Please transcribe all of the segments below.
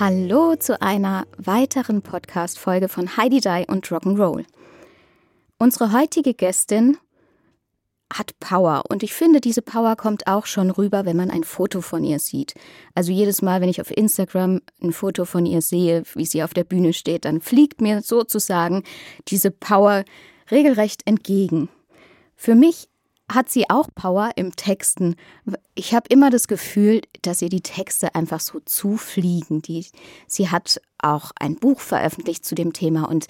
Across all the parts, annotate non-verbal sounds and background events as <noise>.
Hallo zu einer weiteren Podcast-Folge von Heidi Dai und Rock'n'Roll. Unsere heutige Gästin hat Power und ich finde, diese Power kommt auch schon rüber, wenn man ein Foto von ihr sieht. Also jedes Mal, wenn ich auf Instagram ein Foto von ihr sehe, wie sie auf der Bühne steht, dann fliegt mir sozusagen diese Power regelrecht entgegen. Für mich hat sie auch Power im Texten. Ich habe immer das Gefühl, dass ihr die Texte einfach so zufliegen. Die, sie hat auch ein Buch veröffentlicht zu dem Thema und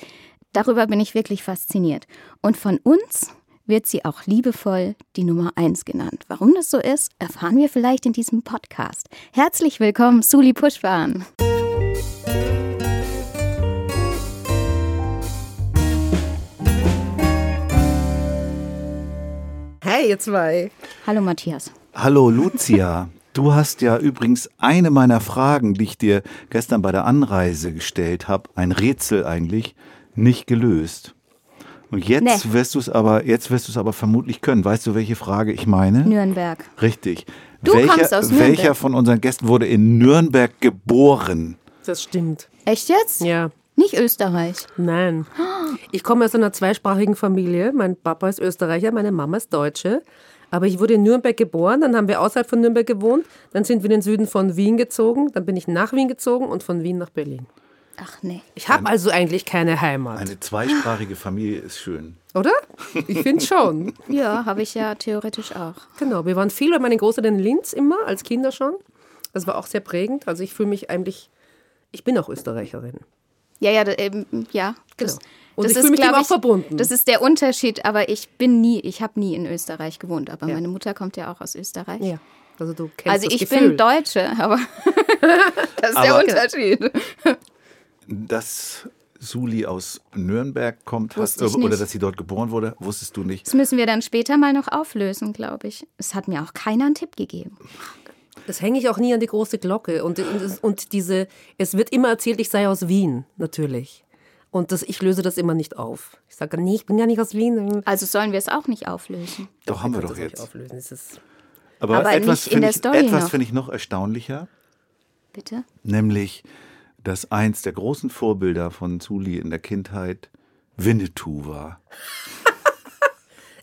darüber bin ich wirklich fasziniert. Und von uns wird sie auch liebevoll die Nummer 1 genannt. Warum das so ist, erfahren wir vielleicht in diesem Podcast. Herzlich willkommen, Suli Puschwan. Hey, ihr zwei. Hallo Matthias. Hallo Lucia. Du hast ja übrigens eine meiner Fragen, die ich dir gestern bei der Anreise gestellt habe, ein Rätsel eigentlich, nicht gelöst. Und jetzt Nee. wirst du es aber, jetzt wirst du es aber vermutlich können. Weißt du, welche Frage ich meine? Nürnberg. Richtig. Du welcher, kommst aus Nürnberg. welcher von unseren Gästen wurde in Nürnberg geboren? Das stimmt. Echt jetzt? Ja. Nicht Österreich. Nein. Ich komme aus einer zweisprachigen Familie. Mein Papa ist Österreicher, meine Mama ist Deutsche. Aber ich wurde in Nürnberg geboren, dann haben wir außerhalb von Nürnberg gewohnt, dann sind wir in den Süden von Wien gezogen, dann bin ich nach Wien gezogen und von Wien nach Berlin. Ach nee. Ich habe also eigentlich keine Heimat, Eine zweisprachige Familie ist schön. oder? Ich finde schon. Ja, habe ich ja theoretisch auch. Genau, wir waren viel bei meinen Großeltern in Linz immer, als Kinder schon. Das war auch sehr prägend. Also ich fühle mich eigentlich, ich bin auch Österreicherin. Ja, ja, da- ähm, ja. Das, Genau. Und ich fühle mich dem auch verbunden. Das ist der Unterschied, aber ich bin nie, ich habe nie in Österreich gewohnt, aber Ja. meine Mutter kommt ja auch aus Österreich. Ja, also du kennst Also das ich Gefühl. bin Deutsche, aber <laughs> das ist der Aber- Unterschied. Dass Suli aus Nürnberg kommt, hast, ich oder nicht. dass sie dort geboren wurde, wusstest du nicht. Das müssen wir dann später mal noch auflösen, glaube ich. Es hat mir auch keiner einen Tipp gegeben. Das hänge ich auch nie an die große Glocke. Und, und, und diese, es wird immer erzählt, ich sei aus Wien, natürlich. Und das, ich löse das immer nicht auf. Ich sage, nee, ich bin ja nicht aus Wien. Also sollen wir es auch nicht auflösen. Doch, haben wir doch jetzt. Auflösen. Es ist, Aber, Aber etwas finde ich, etwas finde ich noch erstaunlicher, Bitte? nämlich, dass eins der großen Vorbilder von Suli in der Kindheit Winnetou war.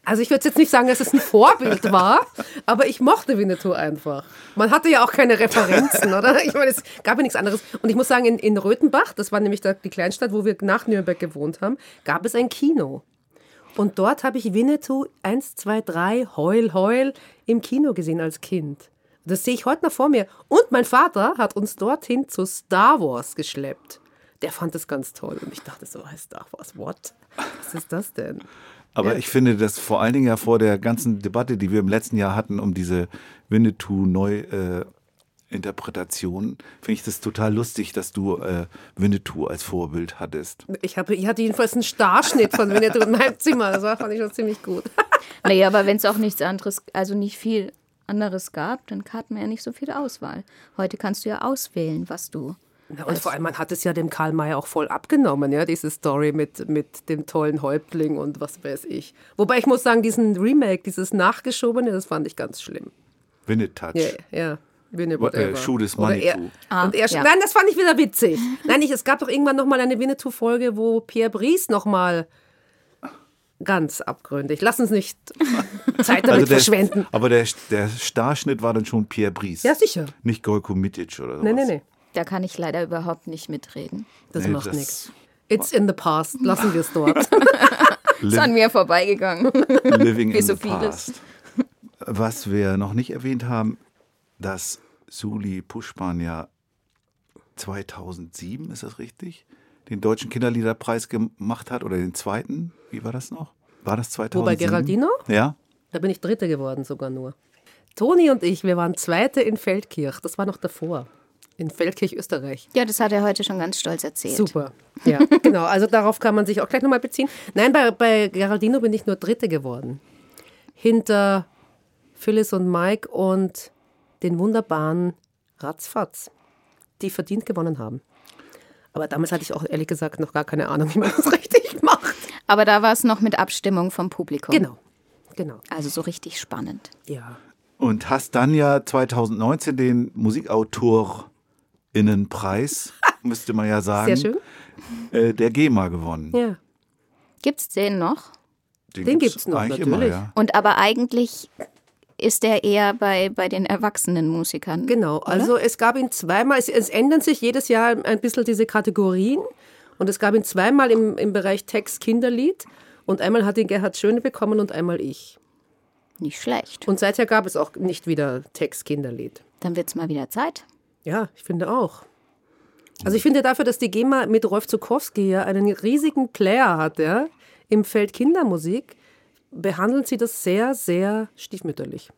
Also ich würde jetzt nicht sagen, dass es ein Vorbild <laughs> war, aber ich mochte Winnetou einfach. Man hatte ja auch keine Referenzen, oder? Ich meine, es gab ja nichts anderes. Und ich muss sagen, in, in Röthenbach, das war nämlich die Kleinstadt, wo wir nach Nürnberg gewohnt haben, gab es ein Kino. Und dort habe ich Winnetou 1, 2, 3, Heul, Heul im Kino gesehen als Kind. Das sehe ich heute noch vor mir. Und mein Vater hat uns dorthin zu Star Wars geschleppt. Der fand das ganz toll. Und ich dachte so, Star Wars, what? Was ist das denn? Aber ich finde, dass vor allen Dingen ja vor der ganzen Debatte, die wir im letzten Jahr hatten, um diese Winnetou-Neu-Interpretation, finde ich das total lustig, dass du äh, Winnetou als Vorbild hattest. Ich, habe, ich hatte jedenfalls einen Starschnitt von Winnetou in meinem Zimmer. Das war, fand ich schon ziemlich gut. <laughs> Naja, aber wenn es auch nichts anderes, also nicht viel anderes gab, dann hatten wir ja nicht so viel Auswahl. Heute kannst du ja auswählen, was du. Ja, und vor allem, man hat es ja dem Karl May auch voll abgenommen, ja, diese Story mit, mit dem tollen Häuptling und was weiß ich. Wobei ich muss sagen, diesen Remake, dieses Nachgeschobene, das fand ich ganz schlimm. Winnetouch. Ja, ja. What, äh, is Oder Manitou. Ah, ja. Nein, das fand ich wieder witzig. Nein, ich, es gab doch irgendwann noch mal eine Winnetou-Folge, wo Pierre Brice noch mal ganz abgründig. Lass uns nicht Zeit damit Also der, verschwenden. aber der, der Starschnitt war dann schon Pierre Brice. Ja, sicher. Nicht Golko Mitic oder so. Nee, nee, nee. Da kann ich leider überhaupt nicht mitreden. Das Nee, macht nichts. It's in the past. Lassen wir es dort. <laughs> Ist an mir vorbeigegangen. Living Wie in so the vieles. past. Was wir noch nicht erwähnt haben, dass Suli Puschpan ja 2007, ist das richtig, den Deutschen Kinderliederpreis gemacht hat oder den zweiten. Wie war das noch? War das 2007? Wo bei Geraldino? Ja. Da bin ich Dritte geworden sogar nur. Toni und ich, wir waren Zweite in Feldkirch. Das war noch davor. In Feldkirch, Österreich. Ja, das hat er heute schon ganz stolz erzählt. Super. Ja, <laughs> genau. Also darauf kann man sich auch gleich nochmal beziehen. Nein, bei, bei Geraldino bin ich nur Dritte geworden. Hinter Phyllis und Mike und den wunderbaren Ratzfatz, die verdient gewonnen haben. Aber damals hatte ich auch ehrlich gesagt noch gar keine Ahnung, wie man das <laughs> richtig macht. Aber da war es noch mit Abstimmung vom Publikum. Genau. Genau. Also so richtig spannend. Ja. Und hast dann ja 2019 den Musikautorinnenpreis, <laughs> müsste man ja sagen, Sehr schön. Äh, der GEMA gewonnen. Ja. Gibt's den noch? Den gibt's noch, eigentlich natürlich. Immer, ja. Und aber eigentlich ist der eher bei, bei den erwachsenen Musikern. Genau, also es gab ihn zweimal, es, es ändern sich jedes Jahr ein bisschen diese Kategorien und es gab ihn zweimal im, im Bereich Text Kinderlied und einmal hat ihn Gerhard Schöne bekommen und einmal ich. Nicht schlecht. Und seither gab es auch nicht wieder Text Kinderlied. Dann wird's mal wieder Zeit. Ja, ich finde auch. Also ich finde dafür, dass die GEMA mit Rolf Zukowski ja einen riesigen Player hat, ja, im Feld Kindermusik, behandeln sie das sehr, sehr stiefmütterlich.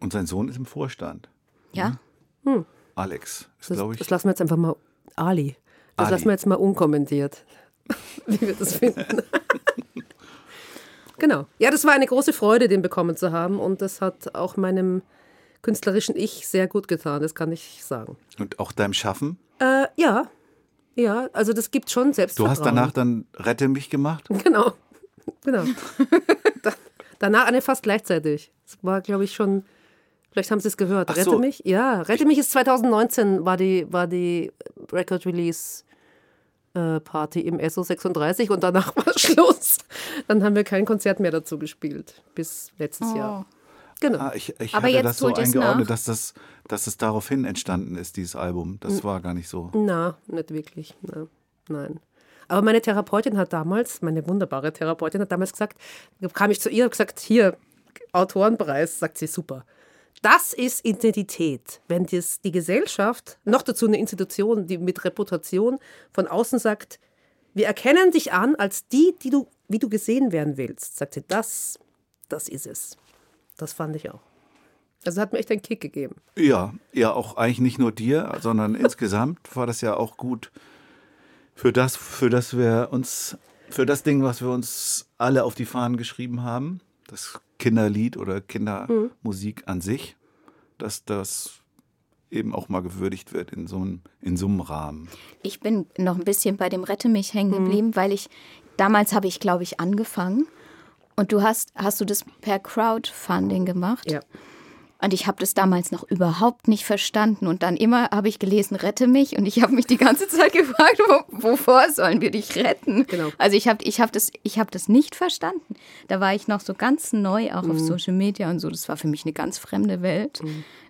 Und sein Sohn ist im Vorstand. Ja? Alex ist, Das, glaube ich. das lassen wir jetzt einfach mal, Ali, das Ali. lassen wir jetzt mal unkommentiert, <laughs> wie wir das finden. <laughs> genau. Ja, das war eine große Freude, den bekommen zu haben und das hat auch meinem künstlerischen Ich sehr gut getan, das kann ich sagen. Und auch deinem Schaffen. Äh, ja, ja, also das gibt schon Du Selbstvertrauen. hast danach dann Rette mich gemacht. <laughs> Genau, genau. <laughs> da, danach eine fast gleichzeitig. Es war, glaube ich, schon. Vielleicht haben Sie es gehört. Ach Rette so. mich? Ja, Rette mich ist 2019 war die, war die Record Release äh, Party im SO 36 und danach <laughs> war Schluss. Dann haben wir kein Konzert mehr dazu gespielt bis letztes Jahr. Genau. Ah, ich ich Aber hatte jetzt das so eingeordnet, dass, das, dass es daraufhin entstanden ist, dieses Album. Das war gar nicht so. Na, nicht wirklich. Na, nein. Aber meine Therapeutin hat damals, meine wunderbare Therapeutin hat damals gesagt, kam ich zu ihr und gesagt, hier, Autorenpreis, sagt sie, super. Das ist Identität. Wenn das die Gesellschaft, noch dazu eine Institution, die mit Reputation von außen sagt, wir erkennen dich an als die, die du, wie du gesehen werden willst, sagt sie, das, das ist es. Das fand ich auch. Also hat mir echt einen Kick gegeben. Ja, ja, auch eigentlich nicht nur dir, sondern <laughs> insgesamt war das ja auch gut für das, für das wir uns, für das Ding, was wir uns alle auf die Fahnen geschrieben haben, das Kinderlied oder Kindermusik an sich, dass das eben auch mal gewürdigt wird in so einem, in so einem Rahmen. Ich bin noch ein bisschen bei dem Rette mich hängen geblieben, weil ich damals habe ich, glaube ich, angefangen. Und du hast, hast du das per Crowdfunding gemacht? Ja. Und ich habe das damals noch überhaupt nicht verstanden. Und dann immer habe ich gelesen, rette mich. Und ich habe mich die ganze Zeit <laughs> gefragt, wo, wovor sollen wir dich retten? Genau. Also ich habe ich hab das, ich hab das nicht verstanden. Da war ich noch so ganz neu, auch Mhm. auf Social Media und so. Das war für mich eine ganz fremde Welt.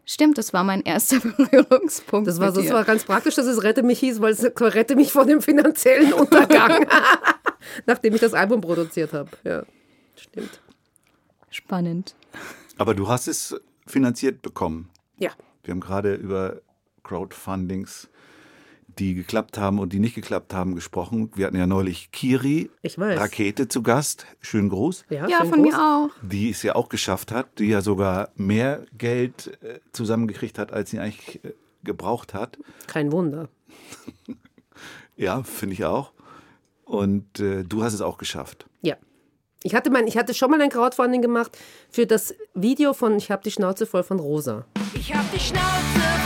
Stimmt, das war mein erster <laughs> Berührungspunkt. Das war, mit das war ganz praktisch, dass es Rette mich hieß, weil es Rette mich vor dem finanziellen Untergang, <laughs> nachdem ich das Album produziert habe. Ja, stimmt. spannend. Aber du hast es finanziert bekommen. Ja, Wir haben gerade über Crowdfundings, die geklappt haben und die nicht geklappt haben, gesprochen. Wir hatten ja neulich Kiri, Ich weiß. Rakete zu Gast. Schönen Gruß. ja, Ja, schön von groß. mir auch. Die es ja auch geschafft hat, die ja sogar mehr Geld äh, zusammengekriegt hat, als sie eigentlich äh, gebraucht hat. Kein Wunder. <laughs> Ja, finde ich auch. Und äh, du hast es auch geschafft. Ich hatte, mein, ich hatte schon mal ein Crowdfunding gemacht für das Video von Ich hab die Schnauze voll von Rosa. Ich hab die Schnauze voll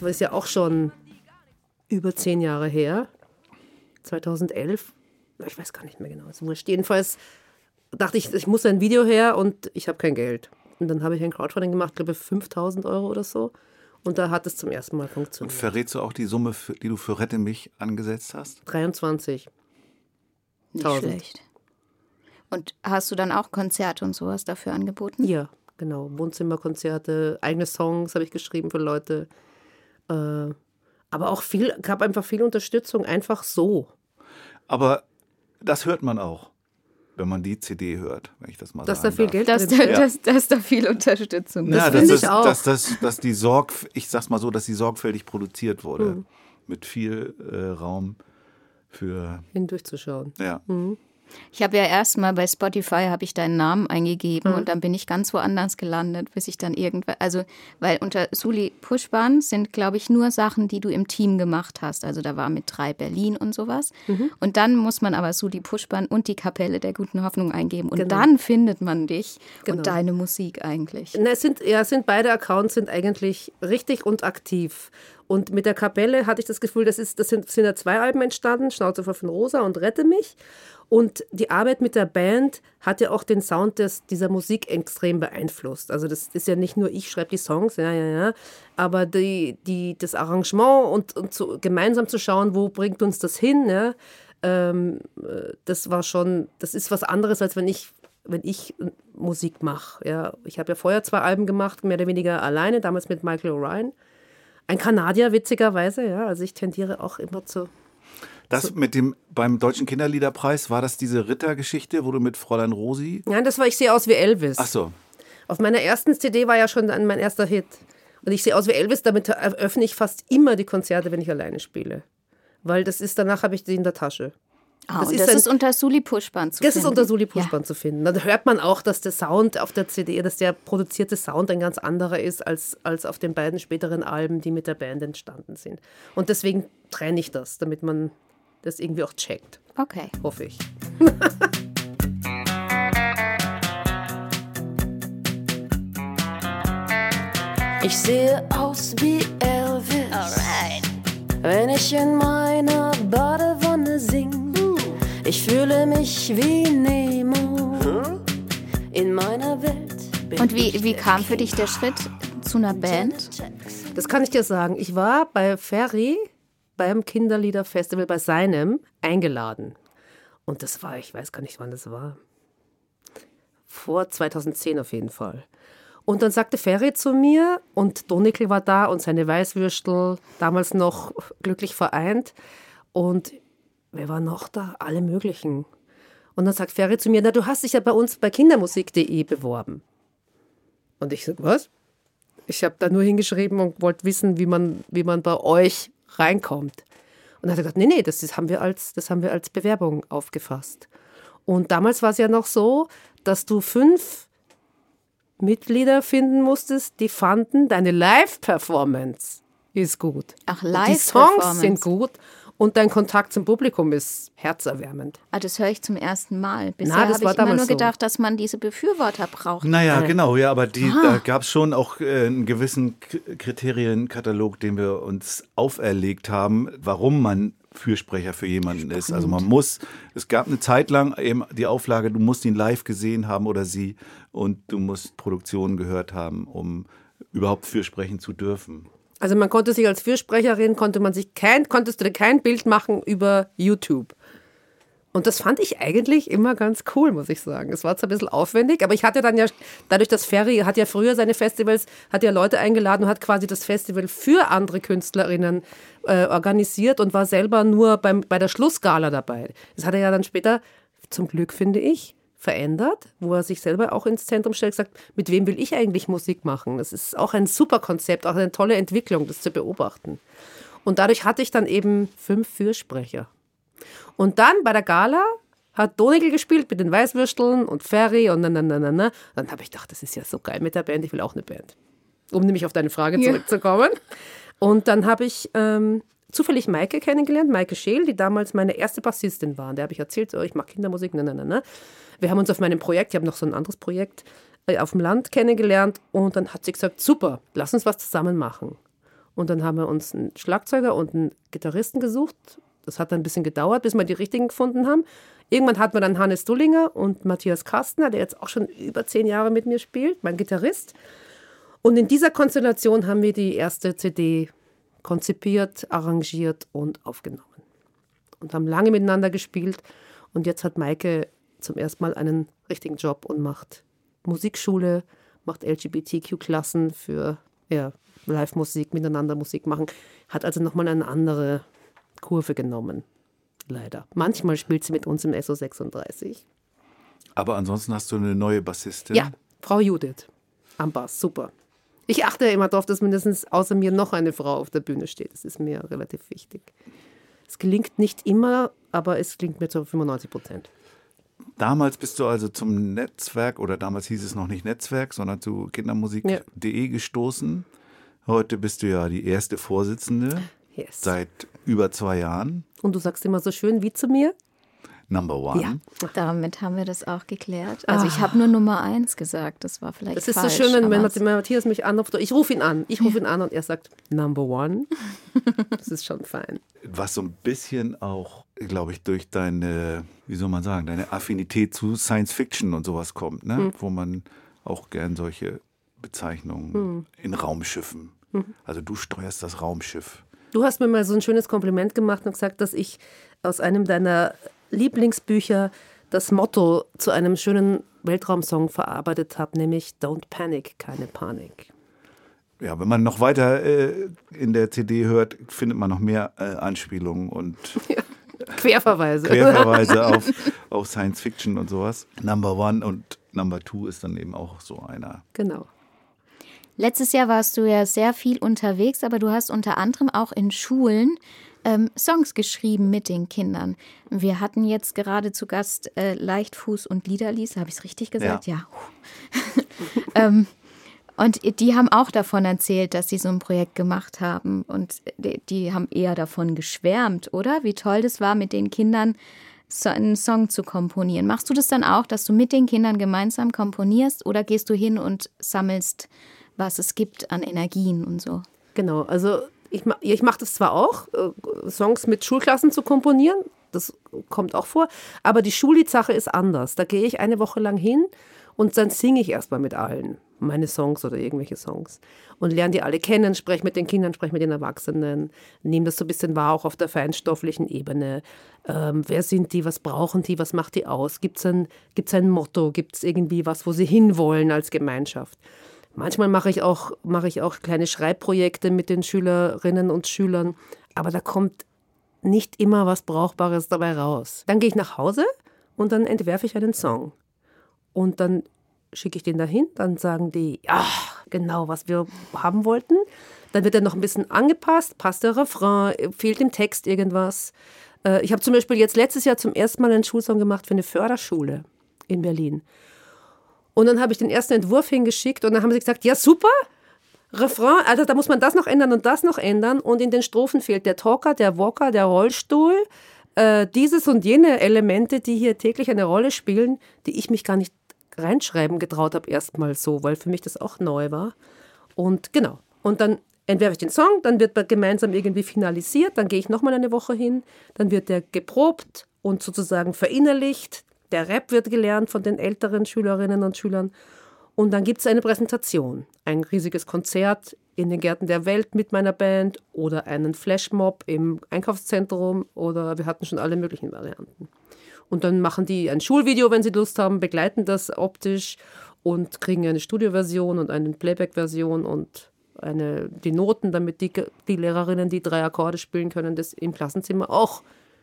Das ist ja auch schon über zehn Jahre her. 2011. Ich weiß gar nicht mehr genau. Ist wurscht. Jedenfalls dachte ich, ich muss ein Video her und ich habe kein Geld. Und dann habe ich ein Crowdfunding gemacht, glaube ich 5000 Euro oder so. Und da hat es zum ersten Mal funktioniert. Verrätst du auch die Summe, für, die du für Rette mich angesetzt hast? 23. Nicht 1000. schlecht. Und hast du dann auch Konzerte und sowas dafür angeboten? Ja, genau. Wohnzimmerkonzerte, eigene Songs habe ich geschrieben für Leute. Äh, Aber auch viel, gab einfach viel Unterstützung, einfach so. Aber das hört man auch, wenn man die CD hört, wenn ich das mal Dass da sagen viel darf. Geld Dass, drin da, steckt. dass, dass da viel Unterstützung ist. Ja, finde dass, ich das, auch. Dass, dass, dass die Sorg, ich sag's mal so, dass die sorgfältig produziert wurde. Hm. Mit viel äh, Raum für, Hindurchzuschauen. ja. Ich habe ja erstmal bei Spotify habe ich deinen Namen eingegeben und dann bin ich ganz woanders gelandet, bis ich dann irgendwann, also weil unter Suli Pushban sind, glaube ich, nur Sachen, die du im Team gemacht hast. Also da war mit drei Berlin und sowas. Und dann muss man aber Suli Pushban und die Kapelle der guten Hoffnung eingeben und Genau. dann findet man dich Genau. und deine Musik eigentlich. Na, es sind, ja, es sind beide Accounts sind eigentlich richtig und aktiv. Und mit der Kapelle hatte ich das Gefühl, das, ist, das sind, sind ja zwei Alben entstanden, Schnauze von Rosa und Rette mich. Und die Arbeit mit der Band hat ja auch den Sound des, dieser Musik extrem beeinflusst. Also das ist ja nicht nur ich schreibe die Songs, ja, ja, ja, aber die, die, das Arrangement und, und zu, gemeinsam zu schauen, wo bringt uns das hin, ja, ähm, äh, das war schon, das ist was anderes, als wenn ich wenn ich Musik mache. Ja, ich habe ja vorher zwei Alben gemacht, mehr oder weniger alleine, damals mit Michael O'Ryan. Ein Kanadier, witzigerweise, ja. Also ich tendiere auch immer zu. Das mit dem, beim Deutschen Kinderliederpreis, war das diese Rittergeschichte, wo du mit Fräulein Rosi. Nein, das war Ich sehe aus wie Elvis. Ach so. Auf meiner ersten CD war ja schon dann mein erster Hit. Und ich sehe aus wie Elvis, damit eröffne ich fast immer die Konzerte, wenn ich alleine spiele. Weil das ist, danach habe ich die in der Tasche. Ah, Das und ist das ein- ist unter Suli Pushban zu Das finden. ist unter Suli Pushpan zu finden. Da hört man auch, dass der Sound auf der CD, dass der produzierte Sound ein ganz anderer ist als, als auf den beiden späteren Alben, die mit der Band entstanden sind. Und deswegen trenne ich das, damit man das irgendwie auch checkt. Okay. hoffe ich. <laughs> Ich sehe aus wie Elvis, wenn ich in meiner Badewanne sing. Ich fühle mich wie Nemo in meiner Welt. bin Und wie, wie kam für dich der Schritt zu einer Band? Das kann ich dir sagen. Ich war bei Ferry beim Kinderliederfestival bei seinem eingeladen. Und das war, ich weiß gar nicht, wann das war. Vor 2010 auf jeden Fall. Und dann sagte Ferry zu mir, und Donickel war da und seine Weißwürstel, damals noch glücklich vereint. Und wer war noch da? Alle möglichen. Und dann sagt Ferry zu mir, na, du hast dich ja bei uns bei kindermusik.de beworben. Und ich sage, was? Ich habe da nur hingeschrieben und wollte wissen, wie man, wie man bei euch reinkommt. Und dann hat er gesagt, nee, nee, das, ist, haben wir als, das haben wir als Bewerbung aufgefasst. Und damals war es ja noch so, dass du fünf Mitglieder finden musstest, die fanden, deine Live-Performance ist gut. Ach, Und Die Songs Live-Performance. sind gut und dein Kontakt zum Publikum ist herzerwärmend. Ah, das höre ich zum ersten Mal. Bisher habe ich immer nur so. gedacht, dass man diese Befürworter braucht. Naja, genau, ja, aber die, Ah. da gab es schon auch äh, einen gewissen Kriterienkatalog, den wir uns auferlegt haben, warum man Fürsprecher für jemanden ist. Also man muss, es gab eine Zeit lang eben die Auflage, du musst ihn live gesehen haben oder sie und du musst Produktionen gehört haben, um überhaupt fürsprechen zu dürfen. Also man konnte sich als Fürsprecherin, konnte man sich kein, konntest du dir kein Bild machen über YouTube. Und das fand ich eigentlich immer ganz cool, muss ich sagen. Es war zwar ein bisschen aufwendig, aber ich hatte dann ja, dadurch, dass Ferry hat ja früher seine Festivals, hat ja Leute eingeladen und hat quasi das Festival für andere Künstlerinnen äh, organisiert und war selber nur beim, bei der Schlussgala dabei. Das hat er ja dann später, zum Glück finde ich, verändert, wo er sich selber auch ins Zentrum stellt, sagt, mit wem will ich eigentlich Musik machen? Das ist auch ein super Konzept, auch eine tolle Entwicklung, das zu beobachten. Und dadurch hatte ich dann eben fünf Fürsprecher. Und dann bei der Gala hat Donigel gespielt mit den Weißwürsteln und Ferry und na, na, na, na, na. Dann habe ich gedacht, das ist ja so geil mit der Band, ich will auch eine Band. Um nämlich auf deine Frage Ja. zurückzukommen. Und dann habe ich ähm, zufällig Maike kennengelernt, Maike Scheel, die damals meine erste Bassistin war. Der habe ich erzählt, oh, ich mache Kindermusik, na, na, na, na. Wir haben uns auf meinem Projekt, ich habe noch so ein anderes Projekt äh, auf dem Land kennengelernt und dann hat sie gesagt, super, lass uns was zusammen machen. Und dann haben wir uns einen Schlagzeuger und einen Gitarristen gesucht. Das hat dann ein bisschen gedauert, bis wir die richtigen gefunden haben. Irgendwann hatten wir dann Hannes Dullinger und Matthias Kastner, der jetzt auch schon über zehn Jahre mit mir spielt, mein Gitarrist. Und in dieser Konstellation haben wir die erste CD konzipiert, arrangiert und aufgenommen. Und haben lange miteinander gespielt. Und jetzt hat Maike zum ersten Mal einen richtigen Job und macht Musikschule, macht LGBTQ-Klassen für ja, Live-Musik, miteinander Musik machen. Hat also nochmal eine andere Kurve genommen. Leider. Manchmal spielt sie mit uns im SO36. Aber ansonsten hast du eine neue Bassistin. Ja, Frau Judith am Bass, super. Ich achte ja immer darauf, dass mindestens außer mir noch eine Frau auf der Bühne steht. Das ist mir relativ wichtig. Es gelingt nicht immer, aber es gelingt mir zu 95 Prozent. Damals bist du also zum Netzwerk, oder damals hieß es noch nicht Netzwerk, sondern zu kindermusik.de gestoßen. Heute bist du ja die erste Vorsitzende Yes. seit über zwei Jahren. Und du sagst immer so schön wie zu mir. Number one. Ja. Damit haben wir das auch geklärt. Also ich habe nur Nummer eins gesagt. Das war vielleicht Es ist falsch. so schön, wenn, Matt- Matthias mich anruft. Ich rufe ihn an. Ich rufe ihn an und er sagt Number One. <laughs> Das ist schon fein. Was so ein bisschen auch, glaube ich, durch deine, wie soll man sagen, deine Affinität zu Science Fiction und sowas kommt, ne? Hm. Wo man auch gern solche Bezeichnungen Hm. in Raumschiffen. Also du steuerst das Raumschiff. Du hast mir mal so ein schönes Kompliment gemacht und gesagt, dass ich aus einem deiner Lieblingsbücher das Motto zu einem schönen Weltraumsong verarbeitet habe, nämlich Don't Panic, keine Panik. Ja, wenn man noch weiter äh, in der CD hört, findet man noch mehr äh, Anspielungen und <laughs> Querverweise. Querverweise <laughs> auf, auf Science Fiction und sowas. Number One und Number Two ist dann eben auch so einer. Genau. Letztes Jahr warst du ja sehr viel unterwegs, aber du hast unter anderem auch in Schulen ähm, Songs geschrieben mit den Kindern. Wir hatten jetzt gerade zu Gast äh, Leichtfuß und Liederlies. Habe ich es richtig gesagt? Ja. <laughs> ähm, und die haben auch davon erzählt, dass sie so ein Projekt gemacht haben. Und die, die haben eher davon geschwärmt, oder? Wie toll das war, mit den Kindern so einen Song zu komponieren. Machst du das dann auch, dass du mit den Kindern gemeinsam komponierst oder gehst du hin und sammelst, was es gibt an Energien und so? Genau, also ich, ich mache das zwar auch, äh, Songs mit Schulklassen zu komponieren, das kommt auch vor, aber die Schulliedsache ist anders. Da gehe ich eine Woche lang hin und dann singe ich erstmal mit allen meine Songs oder irgendwelche Songs und lerne die alle kennen, spreche mit den Kindern, spreche mit den Erwachsenen, nehme das so ein bisschen wahr, auch auf der feinstofflichen Ebene. Ähm, wer sind die, was brauchen die, was macht die aus? Gibt es ein, gibt's ein Motto, gibt es irgendwie was, wo sie hinwollen als Gemeinschaft? Manchmal mache ich auch, mache ich auch kleine Schreibprojekte mit den Schülerinnen und Schülern, aber da kommt nicht immer was Brauchbares dabei raus. Dann gehe ich nach Hause und dann entwerfe ich einen Song. Und dann schicke ich den dahin, dann sagen die, ja, genau, was wir haben wollten. Dann wird er noch ein bisschen angepasst, passt der Refrain, fehlt im Text irgendwas. Äh, Ich habe zum Beispiel jetzt letztes Jahr zum ersten Mal einen Schulsong gemacht für eine Förderschule in Berlin. Und dann habe ich den ersten Entwurf hingeschickt und dann haben sie gesagt, ja super, Refrain, also da muss man das noch ändern und das noch ändern. Und in den Strophen fehlt der Talker, der Walker, der Rollstuhl, äh, dieses und jene Elemente, die hier täglich eine Rolle spielen, die ich mich gar nicht reinschreiben getraut habe erstmal so, weil für mich das auch neu war. Und genau, und dann entwerfe ich den Song, dann wird gemeinsam irgendwie finalisiert, dann gehe ich nochmal eine Woche hin, dann wird der geprobt und sozusagen verinnerlicht, der Rap wird gelernt von den älteren Schülerinnen und Schülern und dann gibt es eine Präsentation, ein riesiges Konzert in den Gärten der Welt mit meiner Band oder einen Flashmob im Einkaufszentrum oder wir hatten schon alle möglichen Varianten. Und dann machen die ein Schulvideo, wenn sie Lust haben, begleiten das optisch und kriegen eine Studioversion und eine Playback-Version und eine, die Noten, damit die, die Lehrerinnen, die drei Akkorde spielen können, das im Klassenzimmer auch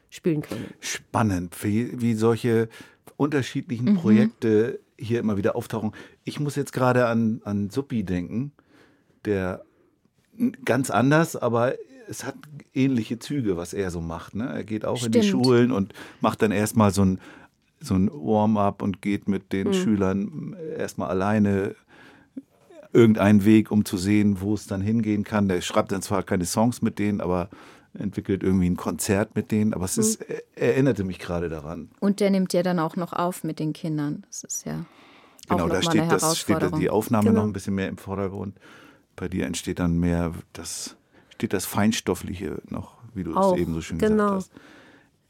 spielen können. Spannend, wie, wie solche unterschiedlichen Projekte hier immer wieder auftauchen. Ich muss jetzt gerade an, an Suppi denken, der ganz anders, aber es hat ähnliche Züge, was er so macht. Ne? Er geht auch in die Stimmt. Schulen und macht dann erstmal so ein, so ein Warm-up und geht mit den Schülern erstmal alleine irgendeinen Weg, um zu sehen, wo es dann hingehen kann. Der schreibt dann zwar keine Songs mit denen, aber entwickelt irgendwie ein Konzert mit denen. Aber es ist, er erinnerte mich gerade daran. Und der nimmt ja dann auch noch auf mit den Kindern. Das ist ja Genau, da steht, das, steht die Aufnahme Genau. noch ein bisschen mehr im Vordergrund. Bei dir entsteht dann mehr das, steht das Feinstoffliche noch, wie du Auch, es eben so schön genau. gesagt hast.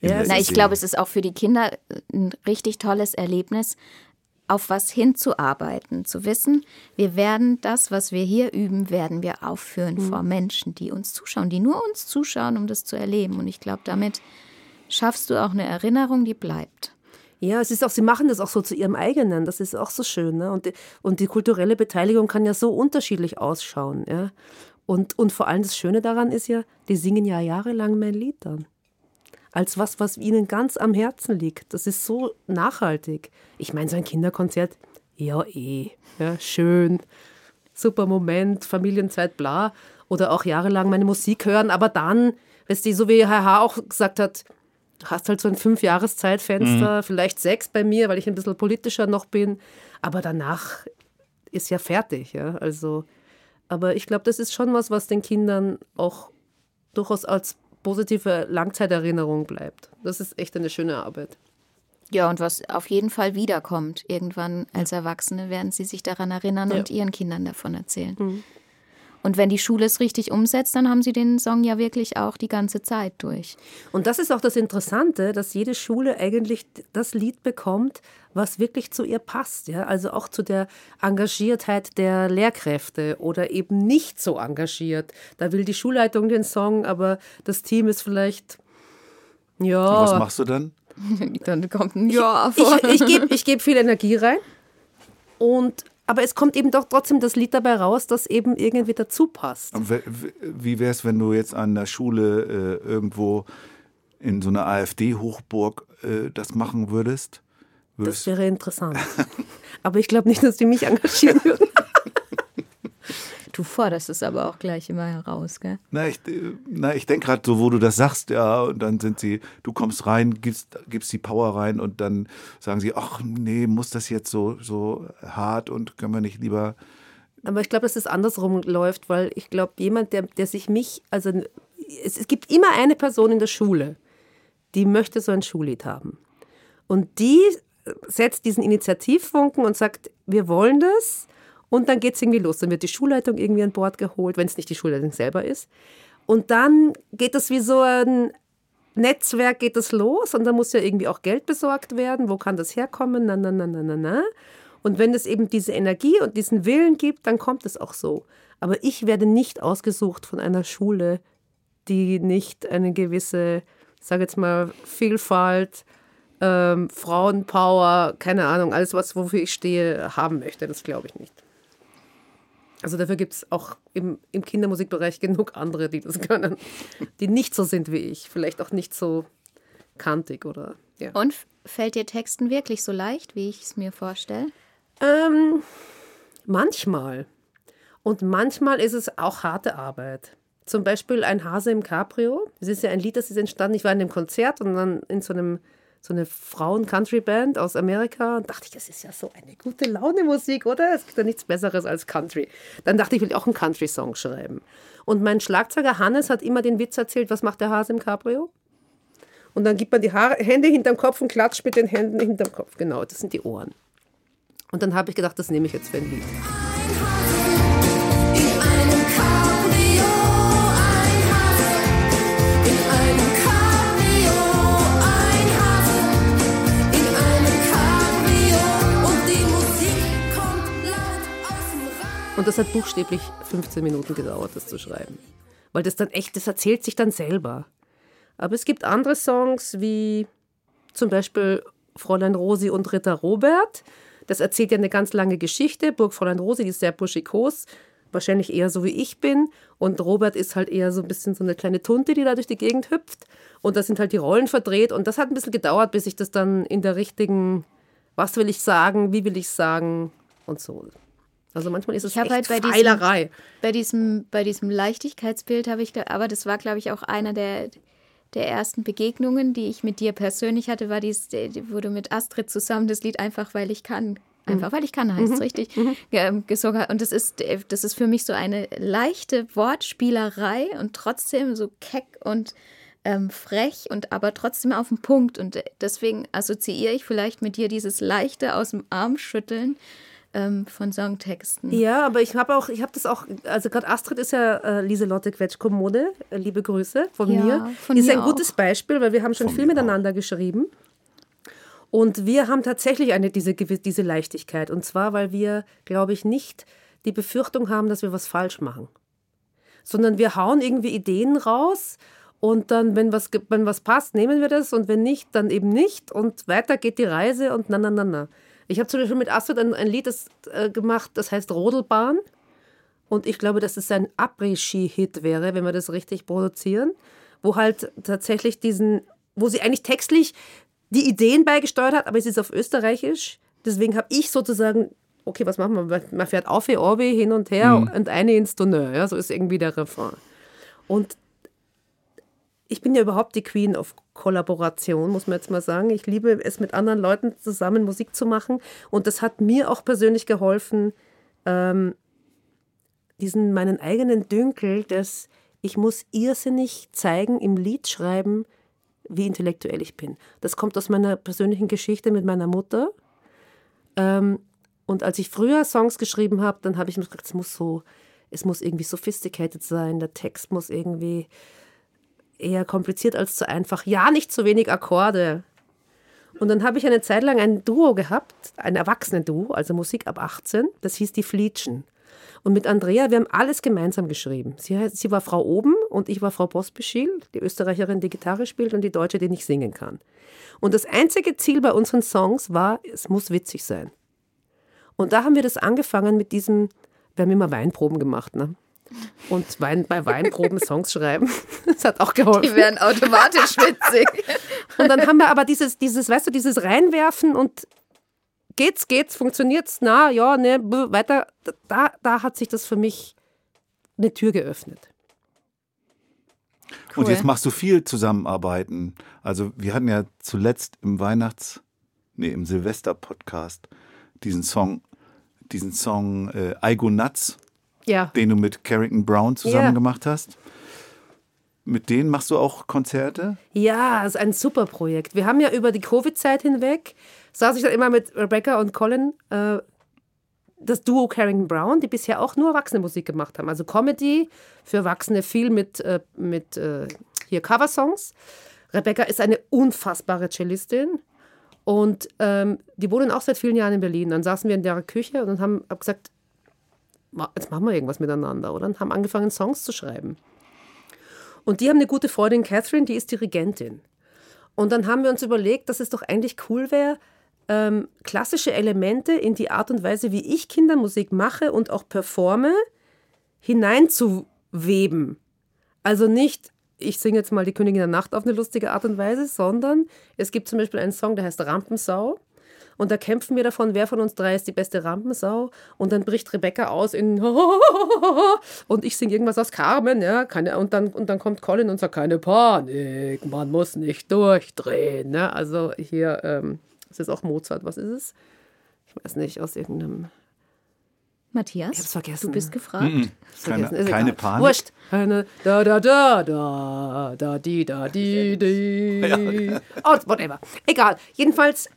Ja, Na, ich glaube, es ist auch für die Kinder ein richtig tolles Erlebnis, auf was hinzuarbeiten, zu wissen, wir werden das, was wir hier üben, werden wir aufführen Mhm. vor Menschen, die uns zuschauen, die nur uns zuschauen, um das zu erleben. Und ich glaube, damit schaffst du auch eine Erinnerung, die bleibt. Ja, es ist auch, sie machen das auch so zu ihrem eigenen. Das ist auch so schön. Ne? Und, die, und die kulturelle Beteiligung kann ja so unterschiedlich ausschauen. Ja? Und, und vor allem das Schöne daran ist ja, die singen ja jahrelang mein Lied dann. Als was, was ihnen ganz am Herzen liegt. Das ist so nachhaltig. Ich meine, so ein Kinderkonzert, ja eh, ja, schön, super Moment, Familienzeit, bla. Oder auch jahrelang meine Musik hören, aber dann, weißt du, so wie HH auch gesagt hat, hast halt so ein Fünf-Jahres-Zeitfenster, vielleicht sechs bei mir, weil ich ein bisschen politischer noch bin. Aber danach ist ja fertig. Ja? Also, aber ich glaube, das ist schon was, was den Kindern auch durchaus als positive Langzeiterinnerung bleibt. Das ist echt eine schöne Arbeit. Ja, und was auf jeden Fall wiederkommt. Irgendwann als Erwachsene werden sie sich daran erinnern Ja. und ihren Kindern davon erzählen. Und wenn die Schule es richtig umsetzt, dann haben sie den Song ja wirklich auch die ganze Zeit durch. Und das ist auch das Interessante, dass jede Schule eigentlich das Lied bekommt, was wirklich zu ihr passt. Ja? Also auch zu der Engagiertheit der Lehrkräfte oder eben nicht so engagiert. Da will die Schulleitung den Song, aber das Team ist vielleicht, ja. Was machst du dann? <laughs> Dann kommt ein Ja vor. ich, ich gebe ich geb viel Energie rein. Und, aber es kommt eben doch trotzdem das Lied dabei raus, das eben irgendwie dazu passt. Wie wäre es, wenn du jetzt an der Schule äh, irgendwo in so einer AfD-Hochburg äh, das machen würdest? Das würdest wäre interessant. <laughs> aber ich glaube nicht, dass die mich engagieren würden. Du forderst es aber auch gleich immer heraus, gell? na, ich, äh, na, ich denke gerade so, wo du das sagst, ja, und dann sind sie, du kommst rein, gibst, gibst die Power rein und dann sagen sie, ach nee, muss das jetzt so, so hart und können wir nicht lieber. Aber ich glaube, dass es andersrum läuft, weil ich glaube, jemand, der, der sich mich, also es, es gibt immer eine Person in der Schule, die möchte so ein Schullied haben. Und die setzt diesen Initiativfunken und sagt, wir wollen das. Und dann geht es irgendwie los. Dann wird die Schulleitung irgendwie an Bord geholt, wenn es nicht die Schulleitung selber ist. Und dann geht das wie so ein Netzwerk geht das los und da muss ja irgendwie auch Geld besorgt werden. Wo kann das herkommen? Na, na, na, na, na, na. Und wenn es eben diese Energie und diesen Willen gibt, dann kommt es auch so. Aber ich werde nicht ausgesucht von einer Schule, die nicht eine gewisse, sage jetzt mal, Vielfalt, ähm, Frauenpower, keine Ahnung, alles, was wofür ich stehe, haben möchte. Das glaube ich nicht. Also dafür gibt es auch im, im Kindermusikbereich genug andere, die das können, die nicht so sind wie ich. Vielleicht auch nicht so kantig oder ja. Und fällt dir Texten wirklich so leicht, wie ich es mir vorstelle? Ähm, manchmal. Und manchmal ist es auch harte Arbeit. Zum Beispiel ein Hase im Cabrio. Das ist ja ein Lied, das ist entstanden. Ich war in einem Konzert und dann in so einem so eine Frauen-Country-Band aus Amerika und dachte ich, das ist ja so eine gute Laune-Musik, oder? Es gibt ja nichts Besseres als Country. Dann dachte ich, ich will auch einen Country-Song schreiben. Und mein Schlagzeuger Hannes hat immer den Witz erzählt, was macht der Hase im Cabrio? Und dann gibt man die Haare, Hände hinterm Kopf und klatscht mit den Händen hinterm Kopf. Genau, das sind die Ohren. Und dann habe ich gedacht, das nehme ich jetzt für ein Lied. Und das hat buchstäblich 15 Minuten gedauert, das zu schreiben. Weil das dann echt, das erzählt sich dann selber. Aber es gibt andere Songs wie zum Beispiel Fräulein Rosi und Ritter Robert. Das erzählt ja eine ganz lange Geschichte. Burg Fräulein Rosi, die ist sehr buschikos, wahrscheinlich eher so wie ich bin. Und Robert ist halt eher so ein bisschen so eine kleine Tunte, die da durch die Gegend hüpft. Und da sind halt die Rollen verdreht. Und das hat ein bisschen gedauert, bis ich das dann in der richtigen, was will ich sagen, wie will ich sagen und so. Also manchmal ist es Ich echt halt bei diesem- Feilerei. Bei diesem, bei diesem Leichtigkeitsbild habe ich, aber das war, glaube ich, auch einer der, der ersten Begegnungen, die ich mit dir persönlich hatte, war dies, wo du mit Astrid zusammen das Lied einfach, weil ich kann. Einfach, weil ich kann, heißt es richtig, ge- gesungen hast. Und das ist, äh, das ist für mich so eine leichte Wortspielerei und trotzdem so keck und ähm, frech und aber trotzdem auf den Punkt. Und äh, deswegen assoziiere ich vielleicht mit dir dieses leichte aus dem Arm schütteln ähm, von Songtexten. Ja, aber ich habe auch, ich habe das auch, also gerade Astrid ist ja äh, Lieselotte Quetsch-Kommode, äh, liebe Grüße von Ja, mir. von ist mir ein gutes auch. Beispiel, weil wir haben schon Von viel miteinander geschrieben. Und wir haben tatsächlich eine, diese, diese Leichtigkeit. Und zwar, weil wir, glaube ich, nicht die Befürchtung haben, dass wir was falsch machen. Sondern wir hauen irgendwie Ideen raus Und dann, wenn was, wenn was passt, nehmen wir das und wenn nicht, dann eben nicht. Und weiter geht die Reise und na, na, na, na. Ich habe zum Beispiel mit Astrid ein, ein Lied das, äh, gemacht, das heißt Rodelbahn. Und ich glaube, dass es ein Après-Ski-Hit wäre, wenn wir das richtig produzieren. Wo halt tatsächlich diesen, wo sie eigentlich textlich die Ideen beigesteuert hat, aber es ist auf Österreichisch. Deswegen habe ich sozusagen, okay, was machen wir? Man fährt auf, Orbi hin und her und eine ins Tonnerre. Ja, so ist irgendwie der Refrain. Und ich bin ja überhaupt die Queen of Kollaboration, muss man jetzt mal sagen. Ich liebe es, mit anderen Leuten zusammen Musik zu machen. Und das hat mir auch persönlich geholfen, ähm, diesen meinen eigenen Dünkel, dass ich muss irrsinnig zeigen im Lied schreiben, wie intellektuell ich bin. Das kommt aus meiner persönlichen Geschichte mit meiner Mutter. Ähm, und als ich früher Songs geschrieben habe, dann habe ich mir gedacht, es muss so, es muss irgendwie sophisticated sein, der Text muss irgendwie eher kompliziert als zu einfach. Ja, nicht zu wenig Akkorde. Und dann habe ich eine Zeit lang ein Duo gehabt, ein Erwachsenen-Duo, also Musik ab 18, das hieß die Flietschen. Und mit Andrea, wir haben alles gemeinsam geschrieben. Sie, sie war Frau Oben und ich war Frau Pospischil, die Österreicherin, die Gitarre spielt und die Deutsche, die nicht singen kann. Und das einzige Ziel bei unseren Songs war, es muss witzig sein. Und da haben wir das angefangen mit diesem, wir haben immer Weinproben gemacht, ne? Und Wein, bei Weinproben Songs schreiben. <laughs> Das hat auch geholfen. Die werden automatisch <laughs> witzig. Und dann haben wir aber dieses, dieses, weißt du, dieses Reinwerfen und geht's, geht's, funktioniert's, na, ja, ne, weiter. Da, da hat sich das für mich eine Tür geöffnet. Und Cool. jetzt machst du viel Zusammenarbeiten. Also wir hatten ja zuletzt im Weihnachts-, nee, im Silvester-Podcast diesen Song, diesen Song äh, I Go Nuts, Ja. den du mit Carrington Brown zusammen Ja. gemacht hast. Mit denen machst du auch Konzerte? Ja, es ist ein super Projekt. Wir haben ja über die Covid-Zeit hinweg, saß ich dann immer mit Rebecca und Colin, äh, das Duo Carrington Brown, die bisher auch nur Erwachsene-Musik gemacht haben. Also Comedy für Erwachsene, viel mit, äh, mit äh, hier Coversongs. Rebecca ist eine unfassbare Cellistin und ähm, die wohnen auch seit vielen Jahren in Berlin. Dann saßen wir in der Küche und haben hab gesagt, "Ma- jetzt machen wir irgendwas miteinander, oder? Und haben angefangen, Songs zu schreiben. Und die haben eine gute Freundin, Catherine, die ist Dirigentin. Und dann haben wir uns überlegt, dass es doch eigentlich cool wäre, ähm, klassische Elemente in die Art und Weise, wie ich Kindermusik mache und auch performe, hineinzuweben. Also nicht, ich singe jetzt mal die Königin der Nacht auf eine lustige Art und Weise, sondern es gibt zum Beispiel einen Song, der heißt Rampensau. Und da kämpfen wir davon, wer von uns drei ist die beste Rampensau. Und dann bricht Rebecca aus in <laughs> und ich singe irgendwas aus Carmen, ja, keine, und dann, und dann kommt Colin und sagt, keine Panik, man muss nicht durchdrehen. Ne? Also hier, ähm, es ist auch Mozart, was ist es? Ich weiß nicht, aus irgendeinem. Matthias, Ich hab's vergessen. du bist gefragt. Keine, vergessen, ist keine egal. Panik. Wurscht. Eine da da da da da di da di di. <laughs> Oh, whatever. Egal. Jedenfalls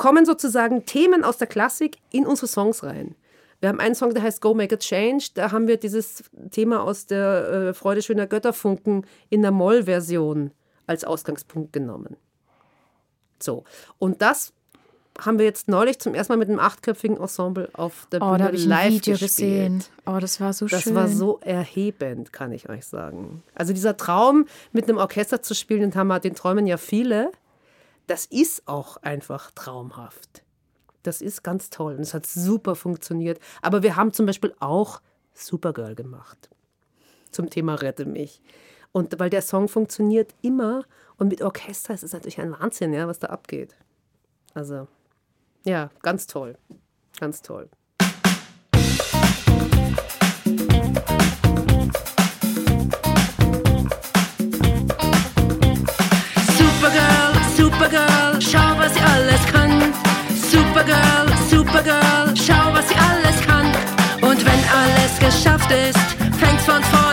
kommen sozusagen Themen aus der Klassik in unsere Songs rein. Wir haben einen Song, der heißt Go Make a Change. Da haben wir dieses Thema aus der äh, Freude schöner Götterfunken in der Moll-Version als Ausgangspunkt genommen. So. Und das haben wir jetzt neulich zum ersten Mal mit einem achtköpfigen Ensemble auf der Oh, Bühne da ich ein live Video gespielt. gesehen. Oh, das war so Das schön. war so erhebend, kann ich euch sagen. Also dieser Traum, mit einem Orchester zu spielen, den, haben, den träumen ja viele. Das ist auch einfach traumhaft. Das ist ganz toll und es hat super funktioniert. Aber wir haben zum Beispiel auch Supergirl gemacht zum Thema Rette mich. Und weil der Song funktioniert immer und mit Orchester ist es natürlich ein Wahnsinn, ja, was da abgeht. Also, ja, ganz toll. Ganz toll. Supergirl, schau, was sie alles kann. Supergirl, Supergirl, schau, was sie alles kann. Und wenn alles geschafft ist, fängt's von vorne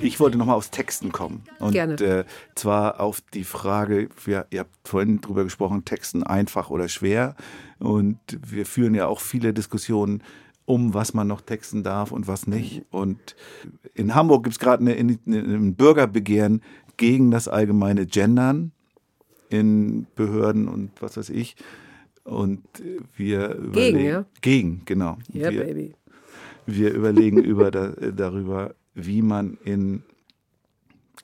Ich wollte nochmal aufs Texten kommen. Und Gerne. Äh, zwar auf die Frage, wir, ihr habt vorhin drüber gesprochen, Texten einfach oder schwer. Und wir führen ja auch viele Diskussionen, um, was man noch texten darf und was nicht. Und in Hamburg gibt es gerade ein Bürgerbegehren gegen das allgemeine Gendern in Behörden und was weiß ich. Und wir überlegen, ja? Gegen, genau. Yeah, wir, baby. Wir überlegen über da, darüber, wie man in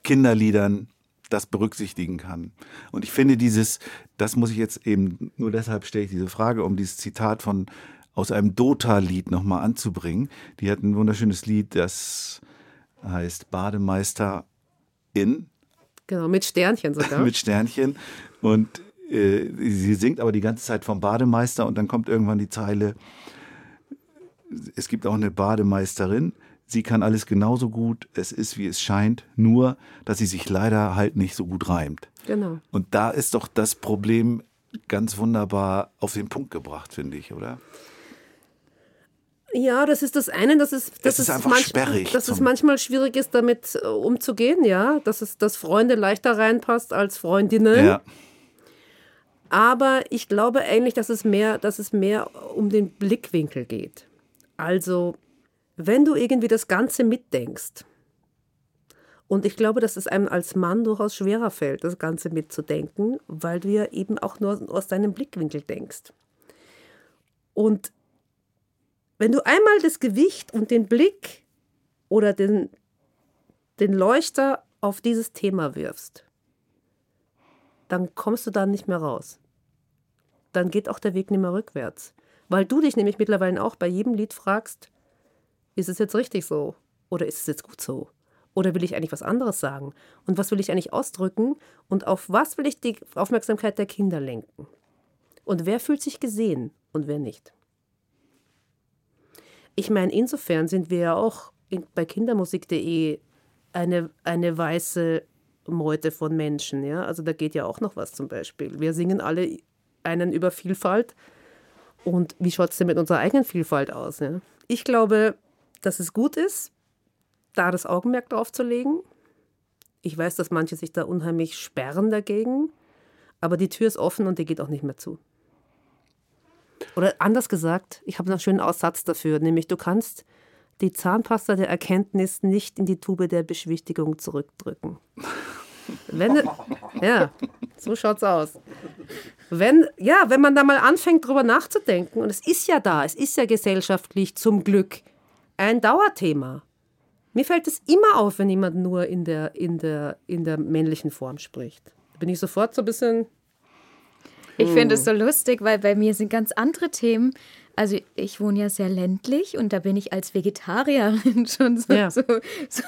Kinderliedern das berücksichtigen kann. Und ich finde dieses, das muss ich jetzt eben, nur deshalb stelle ich diese Frage, um dieses Zitat von aus einem Dota-Lied nochmal anzubringen. Die hat ein wunderschönes Lied, das heißt Bademeister in, Genau, mit Sternchen sogar. <laughs> mit Sternchen. Und äh, sie singt aber die ganze Zeit vom Bademeister und dann kommt irgendwann die Zeile, es gibt auch eine Bademeisterin, sie kann alles genauso gut, es ist wie es scheint, nur dass sie sich leider halt nicht so gut reimt. genau. Und da ist doch das Problem ganz wunderbar auf den Punkt gebracht, finde ich, oder? Ja, das ist das eine, dass es, dass ist es einfach manch- sperrig dass es manchmal schwierig ist, damit äh, umzugehen, ja, dass es dass Freunde leichter reinpasst als Freundinnen. Ja. Aber ich glaube eigentlich, dass es mehr, dass es mehr um den Blickwinkel geht. Also, wenn du irgendwie das Ganze mitdenkst, und ich glaube, dass es einem als Mann durchaus schwerer fällt, das Ganze mitzudenken, weil du ja eben auch nur aus deinem Blickwinkel denkst. Und wenn du einmal das Gewicht und den Blick oder den, den Leuchter auf dieses Thema wirfst, dann kommst du da nicht mehr raus. Dann geht auch der Weg nicht mehr rückwärts. Weil du dich nämlich mittlerweile auch bei jedem Lied fragst, ist es jetzt richtig so? Oder ist es jetzt gut so? Oder will ich eigentlich was anderes sagen? Und was will ich eigentlich ausdrücken? Und auf was will ich die Aufmerksamkeit der Kinder lenken? Und wer fühlt sich gesehen und wer nicht? Ich meine, insofern sind wir ja auch in, bei kindermusik.de eine, eine weiße Meute von Menschen. Ja? Also da geht ja auch noch was zum Beispiel. Wir singen alle einen über Vielfalt. Und wie schaut es denn mit unserer eigenen Vielfalt aus? Ja? Ich glaube, dass es gut ist, da das Augenmerk drauf zu legen. Ich weiß, dass manche sich da unheimlich sperren dagegen, aber die Tür ist offen und die geht auch nicht mehr zu. Oder anders gesagt, ich habe einen schönen Aussatz dafür, nämlich du kannst die Zahnpasta der Erkenntnis nicht in die Tube der Beschwichtigung zurückdrücken. Wenn, ja, so schaut's aus. Wenn, ja, wenn man da mal anfängt, drüber nachzudenken, und es ist ja da, es ist ja gesellschaftlich zum Glück ein Dauerthema. Mir fällt es immer auf, wenn jemand nur in der, in der, in der männlichen Form spricht. Da bin ich sofort so ein bisschen. Ich finde es so lustig, weil bei mir sind ganz andere Themen. Also ich wohne ja sehr ländlich und da bin ich als Vegetarierin <laughs> schon so, Ja. so, so,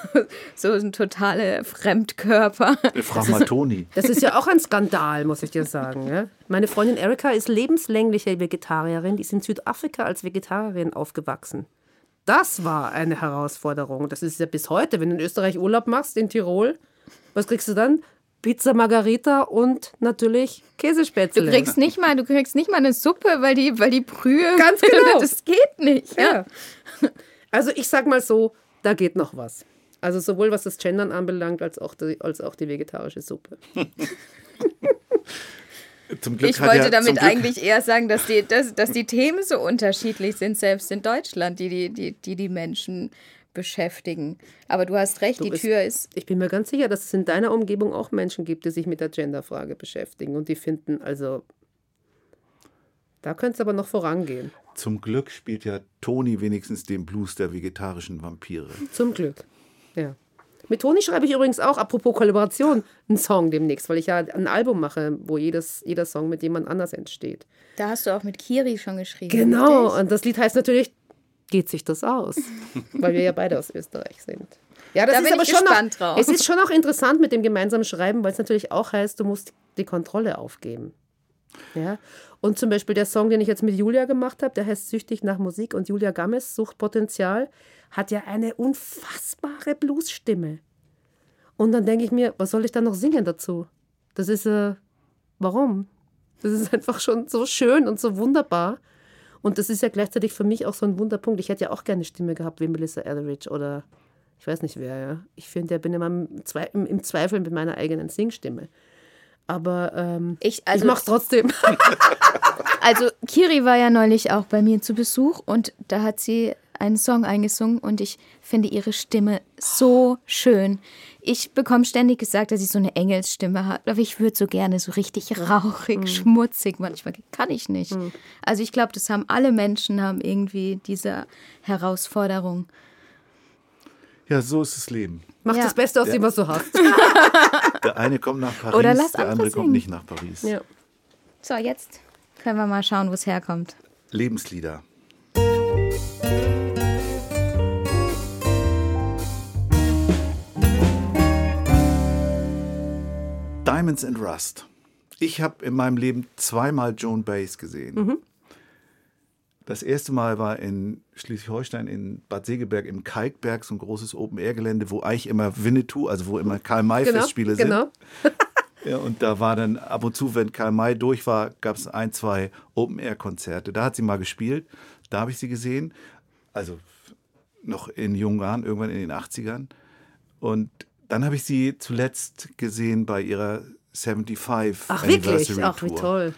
so ein totaler Fremdkörper. Frag mal Toni. Das ist ja auch ein Skandal, muss ich dir sagen. Ja? Meine Freundin Erika ist lebenslängliche Vegetarierin. Die ist in Südafrika als Vegetarierin aufgewachsen. Das war eine Herausforderung. Das ist ja bis heute, wenn du in Österreich Urlaub machst, in Tirol, was kriegst du dann? Pizza Margarita und natürlich Käsespätzle. Du kriegst nicht mal, du kriegst nicht mal eine Suppe, weil die, weil die Brühe. Ganz genau. <laughs> Das geht nicht. Ja. <laughs> Also ich sag mal so, da geht noch was. Also sowohl was das Gendern anbelangt, als auch die, als auch die vegetarische Suppe. <laughs> Zum Glück Ich hat wollte ja, damit eigentlich eher sagen, dass die, dass, dass die Themen so unterschiedlich sind, selbst in Deutschland, die die, die, die, die Menschen beschäftigen. Aber du hast recht, die es- Tür ist. Ich bin mir ganz sicher, dass es in deiner Umgebung auch Menschen gibt, die sich mit der Genderfrage beschäftigen und die finden, also da könnte es aber noch vorangehen. Zum Glück spielt ja Toni wenigstens den Blues der vegetarischen Vampire. Zum Glück. Ja. Mit Toni schreibe ich übrigens auch, apropos Kollaboration, einen Song demnächst, weil ich ja ein Album mache, wo jedes, jeder Song mit jemand anders entsteht. Da hast du auch mit Kiri schon geschrieben. Genau, richtig? und das Lied heißt natürlich, geht sich das aus? <laughs> Weil wir ja beide aus Österreich sind. Ja, das Da ist aber schon noch, drauf. Es ist schon auch interessant mit dem gemeinsamen Schreiben, weil es natürlich auch heißt, du musst die Kontrolle aufgeben. Ja? Und zum Beispiel der Song, den ich jetzt mit Julia gemacht habe, der heißt Süchtig nach Musik und Julia Gammes, Suchtpotenzial, hat ja eine unfassbare Bluesstimme. Und dann denke ich mir, was soll ich da noch singen dazu? Das ist, äh, warum? Das ist <laughs> einfach schon so schön und so wunderbar. Und das ist ja gleichzeitig für mich auch so ein Wunderpunkt. Ich hätte ja auch gerne eine Stimme gehabt wie Melissa Etheridge oder ich weiß nicht wer, ja. Ich finde, ich bin immer im, Zwe im, im Zweifel mit meiner eigenen Singstimme. Aber ähm, Ich- ich, also- mach's trotzdem. <laughs> Also Kiri war ja neulich auch bei mir zu Besuch und da hat sie einen Song eingesungen und ich finde ihre Stimme so schön. Ich bekomme ständig gesagt, dass sie so eine Engelsstimme hat, aber ich würde so gerne so richtig rauchig, schmutzig manchmal. Kann ich nicht. Also ich glaube, das haben alle Menschen, haben irgendwie diese Herausforderung. Ja, so ist das Leben. Mach Ja. das Beste aus dem, was du hast. <laughs> Der eine kommt nach Paris, Oder lass der andere andere kommt singen. nicht nach Paris. Ja. So, jetzt können wir mal schauen, wo es herkommt. Lebenslieder. Diamonds and Rust. Ich habe in meinem Leben zweimal Joan Baez gesehen. Das erste Mal war in Schleswig-Holstein in Bad Segeberg im Kalkberg, so ein großes Open-Air-Gelände, wo eigentlich immer Winnetou, also wo immer Karl-May-Festspiele sind. genau. <laughs> Ja, und da war dann ab und zu, wenn Karl May durch war, gab es ein, zwei Open-Air-Konzerte. Da hat sie mal gespielt. Da habe ich sie gesehen. Also noch in jungen Jahren, irgendwann in den 80ern. Und dann habe ich sie zuletzt gesehen bei ihrer 75 Ach Anniversary wirklich? Ach, wie toll.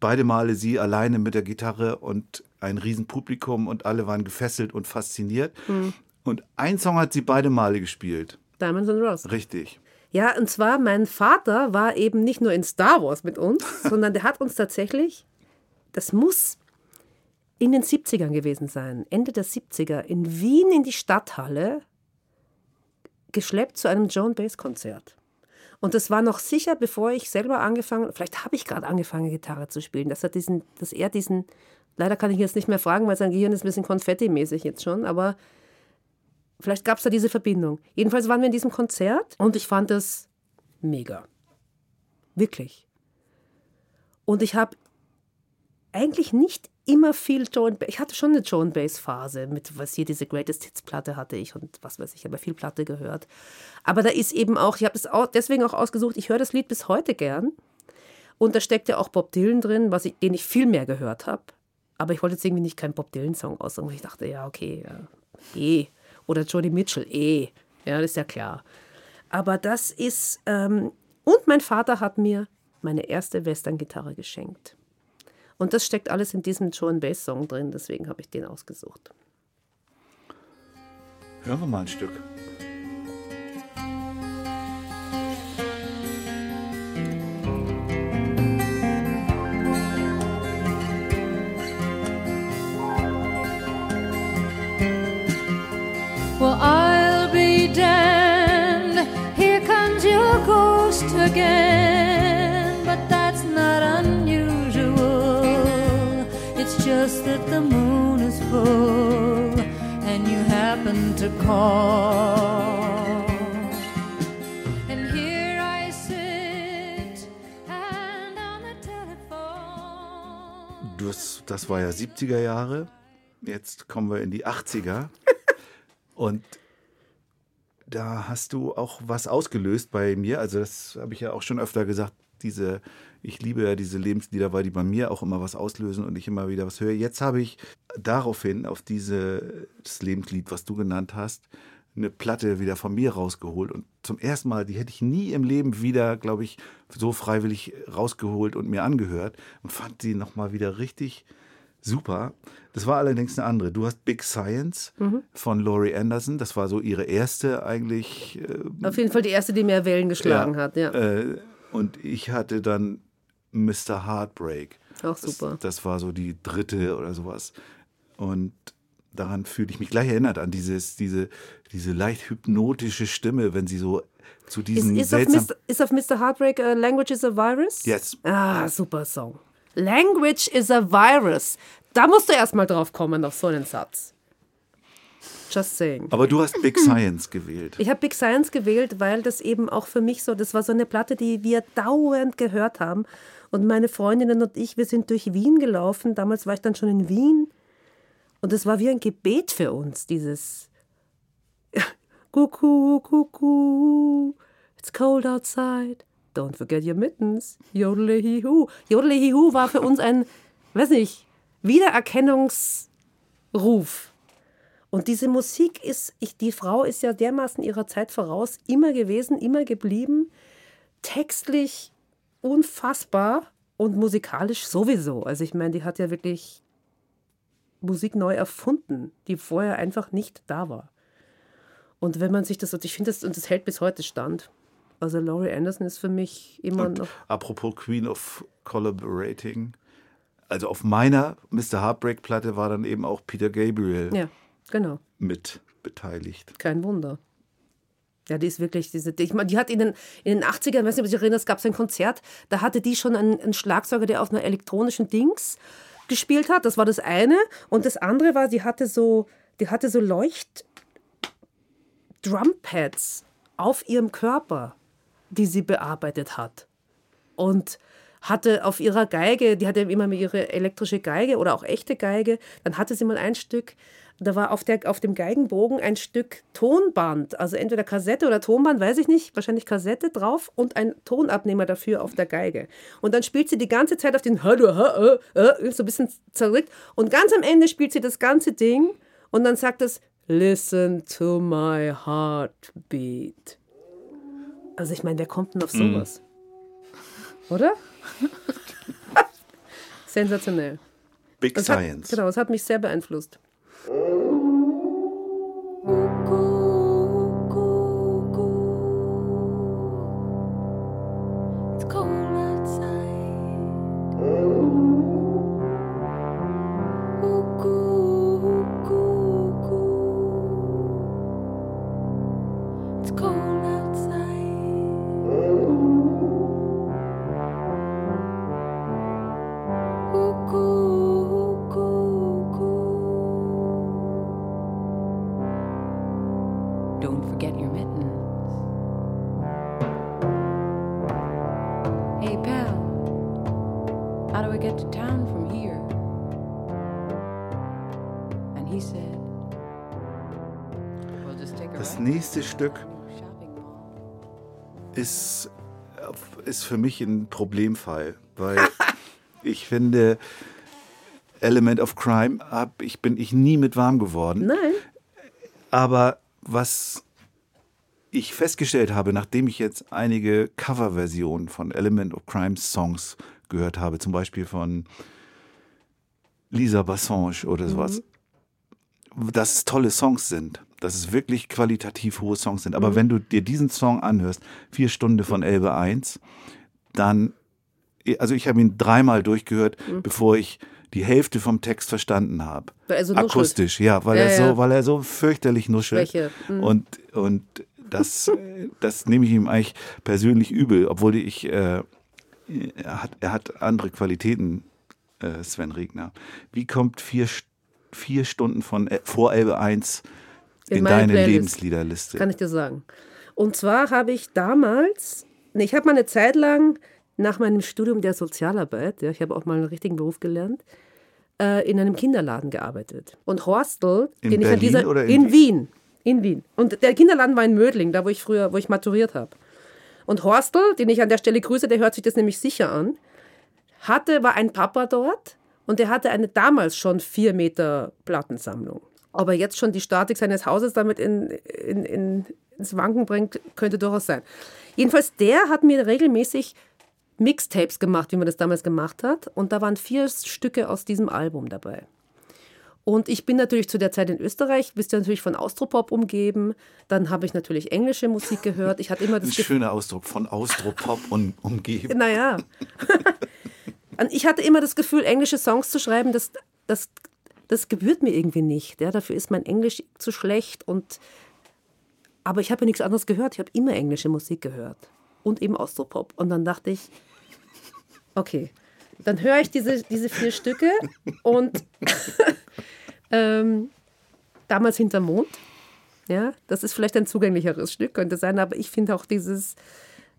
Beide Male sie alleine mit der Gitarre und ein Riesenpublikum und alle waren gefesselt und fasziniert. Hm. Und ein Song hat sie beide Male gespielt. Diamonds and Rust. Richtig. Ja, und zwar, mein Vater war eben nicht nur in Star Wars mit uns, <laughs> sondern der hat uns tatsächlich, das muss in den 70ern gewesen sein, Ende der 70er, in Wien in die Stadthalle geschleppt zu einem Joan Baez Konzert. Und das war noch sicher, bevor ich selber angefangen, vielleicht habe ich gerade angefangen, Gitarre zu spielen, dass er diesen, dass er diesen, leider kann ich jetzt nicht mehr fragen, weil sein Gehirn ist ein bisschen konfettimäßig jetzt schon, aber Vielleicht gab es da diese Verbindung. Jedenfalls waren wir in diesem Konzert und ich fand es mega. Wirklich. Und ich habe eigentlich nicht immer viel Joan. Ich hatte schon eine Joan Baez Phase mit was hier diese Greatest Hits Platte hatte ich und was weiß ich, aber viel Platte gehört. Aber da ist eben auch, ich habe es deswegen auch ausgesucht, ich höre das Lied bis heute gern. Und da steckt ja auch Bob Dylan drin, was ich, den ich viel mehr gehört habe. Aber ich wollte jetzt irgendwie nicht keinen Bob Dylan Song aussuchen, weil ich dachte, ja, okay, ja, eh. Oder Joni Mitchell, eh. Ja, das ist ja klar. Aber das ist, ähm, und mein Vater hat mir meine erste Western-Gitarre geschenkt. Und das steckt alles in diesem Joan Baez Song drin, deswegen habe ich den ausgesucht. Hören wir mal ein Stück. You happen to call. And here I sit and on the telephone. Das, das war ja 70er Jahre. Jetzt kommen wir in die 80er. <laughs> Und da hast du auch was ausgelöst bei mir. Also, das habe ich ja auch schon öfter gesagt. Diese, ich liebe ja diese Lebenslieder, weil die bei mir auch immer was auslösen und ich immer wieder was höre. Jetzt habe ich daraufhin auf dieses Lebenslied, was du genannt hast, eine Platte wieder von mir rausgeholt. Und zum ersten Mal, die hätte ich nie im Leben wieder, glaube ich, so freiwillig rausgeholt und mir angehört und fand die nochmal wieder richtig super. Das war allerdings eine andere. Du hast Big Science von Laurie Anderson. Das war so ihre erste eigentlich. Äh, Auf jeden Fall die erste, die mehr Wellen geschlagen ja, hat, ja. Äh, und ich hatte dann Mr. Heartbreak. Auch super. Das, das war so die dritte oder sowas. Und daran fühle ich mich gleich erinnert, an dieses, diese, diese leicht hypnotische Stimme, wenn sie so zu Ist, diesen ist, auf seltsamen. Mr., ist auf Mr. Heartbreak uh, Language is a Virus? Yes. Ah, super Song. Language is a Virus. Da musst du erst mal drauf kommen, auf so einen Satz. Just saying. Aber du hast Big Science gewählt. Ich habe Big Science gewählt, weil das eben auch für mich so, das war so eine Platte, die wir dauernd gehört haben. Und meine Freundinnen und ich, wir sind durch Wien gelaufen. Damals war ich dann schon in Wien. Und es war wie ein Gebet für uns, dieses <laughs> Kuckuck, Kuckuck, it's cold outside. Don't forget your mittens. Jodelehihu. Jodelehihu war für uns ein, weiß nicht, Wiedererkennungsruf. Und diese Musik ist, ich, die Frau ist ja dermaßen ihrer Zeit voraus, immer gewesen, immer geblieben. Textlich unfassbar und musikalisch sowieso. Also ich meine, die hat ja wirklich Musik neu erfunden, die vorher einfach nicht da war. Und wenn man sich das, und ich finde das, und das hält bis heute stand. Also Laurie Anderson ist für mich immer Und noch. apropos Queen of Collaborating, also auf meiner Mr. Heartbreak Platte war dann eben auch Peter Gabriel Ja, genau. mit beteiligt. Kein Wunder. Ja, die ist wirklich, diese, die, ich meine, die hat in den, in den 80ern, ich weiß nicht, ob du dich erinnerst, gab es ein Konzert, da hatte die schon einen, einen Schlagzeuger, der auf einer elektronischen Dings gespielt hat. Das war das eine. Und das andere war, die hatte so, die hatte so Leucht Drumpads auf ihrem Körper, die sie bearbeitet hat. Und hatte auf ihrer Geige, die hatte immer ihre elektrische Geige oder auch echte Geige, dann hatte sie mal ein Stück, da war auf, der, auf dem Geigenbogen ein Stück Tonband, also entweder Kassette oder Tonband, weiß ich nicht, wahrscheinlich Kassette drauf und ein Tonabnehmer dafür auf der Geige. Und dann spielt sie die ganze Zeit auf den so ein bisschen zerrückt und ganz am Ende spielt sie das ganze Ding und dann sagt es Listen to my heartbeat. Also ich meine, wer kommt denn auf sowas? Oder? <laughs> Sensationell. Big Das hat, Science. genau, das hat mich sehr beeinflusst. It's Das nächste Stück ist, ist für mich ein Problemfall, weil <laughs> ich finde, Element of Crime hab, ich bin ich nie mit warm geworden. Nein, Aber was ich festgestellt habe, nachdem ich jetzt einige Coverversionen von Element of Crime Songs gehört habe, zum Beispiel von Lisa Bassange oder sowas, dass es tolle Songs sind, dass es wirklich qualitativ hohe Songs sind. Aber wenn du dir diesen Song anhörst, vier Stunden von Elbe 1, dann, also ich habe ihn dreimal durchgehört, bevor ich die Hälfte vom Text verstanden habe. Weil so nuschelt. Akustisch, ja, weil Ja, er ja. so, weil er so fürchterlich nuschelt. Mhm. Und, und das, das nehme ich ihm eigentlich persönlich übel, obwohl ich, äh, er, hat, er hat andere Qualitäten, äh, Sven Regner. Wie kommt vier, St- vier Stunden von vor Elbe 1 In in, deine Playlist. Lebensliederliste? kann ich dir sagen. Und zwar habe ich damals, nee, ich habe mal eine Zeit lang nach meinem Studium der Sozialarbeit, ja, ich habe auch mal einen richtigen Beruf gelernt, äh, in einem Kinderladen gearbeitet. Und Horstel, In den ich an Berlin dieser oder in in Wien, in Wien. Und der Kinderladen war in Mödling, da wo ich früher, wo ich maturiert habe. Und Horstel, den ich an der Stelle grüße, der hört sich das nämlich sicher an, hatte, war ein Papa dort und der hatte eine damals schon vier Meter Plattensammlung. Ob er jetzt schon die Statik seines Hauses damit in, in, in, ins Wanken bringt, könnte durchaus sein. Jedenfalls, der hat mir regelmäßig Mixtapes gemacht, wie man das damals gemacht hat. Und da waren vier Stücke aus diesem Album dabei. Und ich bin natürlich zu der Zeit in Österreich, bist ja natürlich von Austropop umgeben. Dann habe ich natürlich englische Musik gehört. Ich hatte immer Ein das Gefühl, schöner Ausdruck von Austropop und umgeben. naja. <laughs> Ich hatte immer das Gefühl, englische Songs zu schreiben, das, das, das gebührt mir irgendwie nicht. Ja, dafür ist mein Englisch zu schlecht. Und, aber ich habe ja nichts anderes gehört. Ich habe immer englische Musik gehört. Und eben Austropop. Und dann dachte ich, okay, dann höre ich diese, diese vier Stücke und <laughs> ähm, damals hinterm Mond. Ja, das ist vielleicht ein zugänglicheres Stück, könnte sein, aber ich finde auch dieses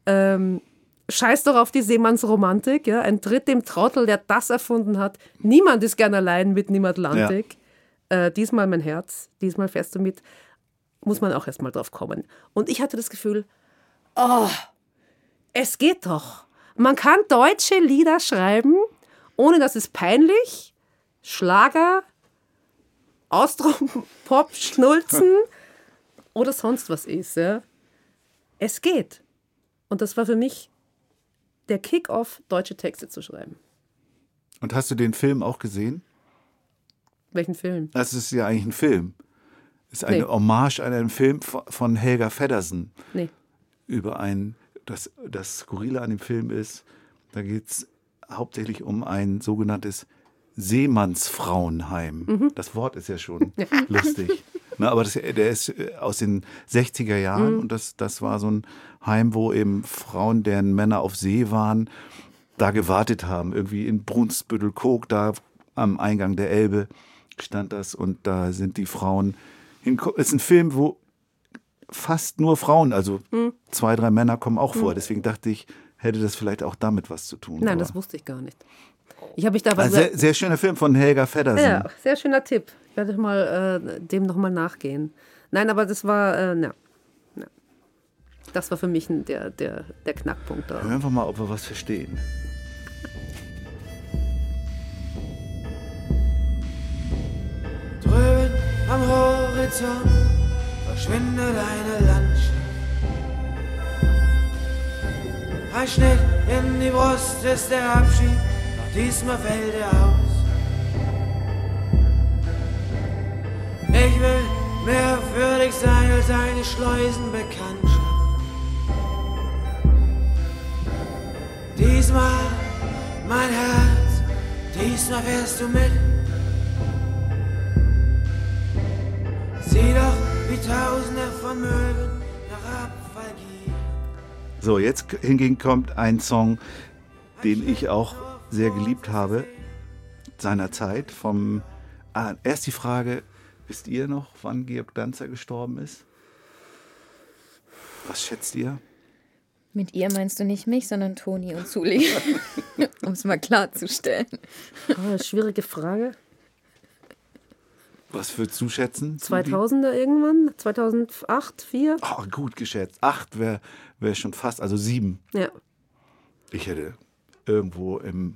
ähm, Scheiß doch auf die Seemannsromantik, ja, ein Tritt dem Trottel, der das erfunden hat. Niemand ist gern allein mitten im Atlantik. Äh, diesmal mein Herz, diesmal fährst du mit, muss man auch erstmal drauf kommen. Und ich hatte das Gefühl, oh, es geht doch. Man kann deutsche Lieder schreiben, ohne dass es peinlich, Schlager, Austropop, <laughs> Schnulzen oder sonst was ist. Ja. Es geht. Und das war für mich der Kick-Off, deutsche Texte zu schreiben. Und hast du den Film auch gesehen? Welchen Film? Das ist ja eigentlich ein Film. Ist eine Nee. Hommage an einen Film von- von Helga Feddersen Nee. über ein, das, das Skurrile an dem Film ist, da geht es hauptsächlich um ein sogenanntes Seemannsfrauenheim. Mhm. Das Wort ist ja schon <laughs> lustig. Na, aber das, der ist äh, aus den 60er Jahren Mhm. und das, das war so ein Heim, wo eben Frauen, deren Männer auf See waren, da gewartet haben. Irgendwie in Brunsbüttel-Kog, da am Eingang der Elbe stand das und da sind die Frauen. hinko- Es ist ein Film, wo fast nur Frauen, also Hm. zwei, drei Männer kommen auch vor. Deswegen dachte ich, hätte das vielleicht auch damit was zu tun. Nein, das wusste ich gar nicht. Ich habe mich da also sehr, sehr schöner Film von Helga Feddersen. Ja, sehr schöner Tipp. Ich werde mal äh, dem nochmal nachgehen. Nein, aber das war, äh, na, na. Das war für mich der, der, der Knackpunkt da. Hören wir mal, ob wir was verstehen. Drüben am Horizont verschwindet eine Landschaft. Ein Schnitt in die Brust ist der Abschied, diesmal fällt er aus. Ich will mehr für dich sein als eine Schleusenbekanntschaft. Diesmal, mein Herz, diesmal fährst du mit. Sieh doch, wie Tausende von Möwen herabfallieren. So, jetzt hingegen kommt ein Song, den ich auch sehr geliebt habe seinerzeit. Vom ah, erst die Frage, wisst ihr noch, wann Georg Danzer gestorben ist? Was schätzt ihr? Mit ihr meinst du nicht mich, sondern Toni und Zuli. <laughs> um es mal klarzustellen. Oh, schwierige Frage. Was würdest du schätzen? 2000er irgendwann? 2008, 2004? Oh, gut geschätzt. Acht wäre wär schon fast, also sieben. Ja. Ich hätte irgendwo im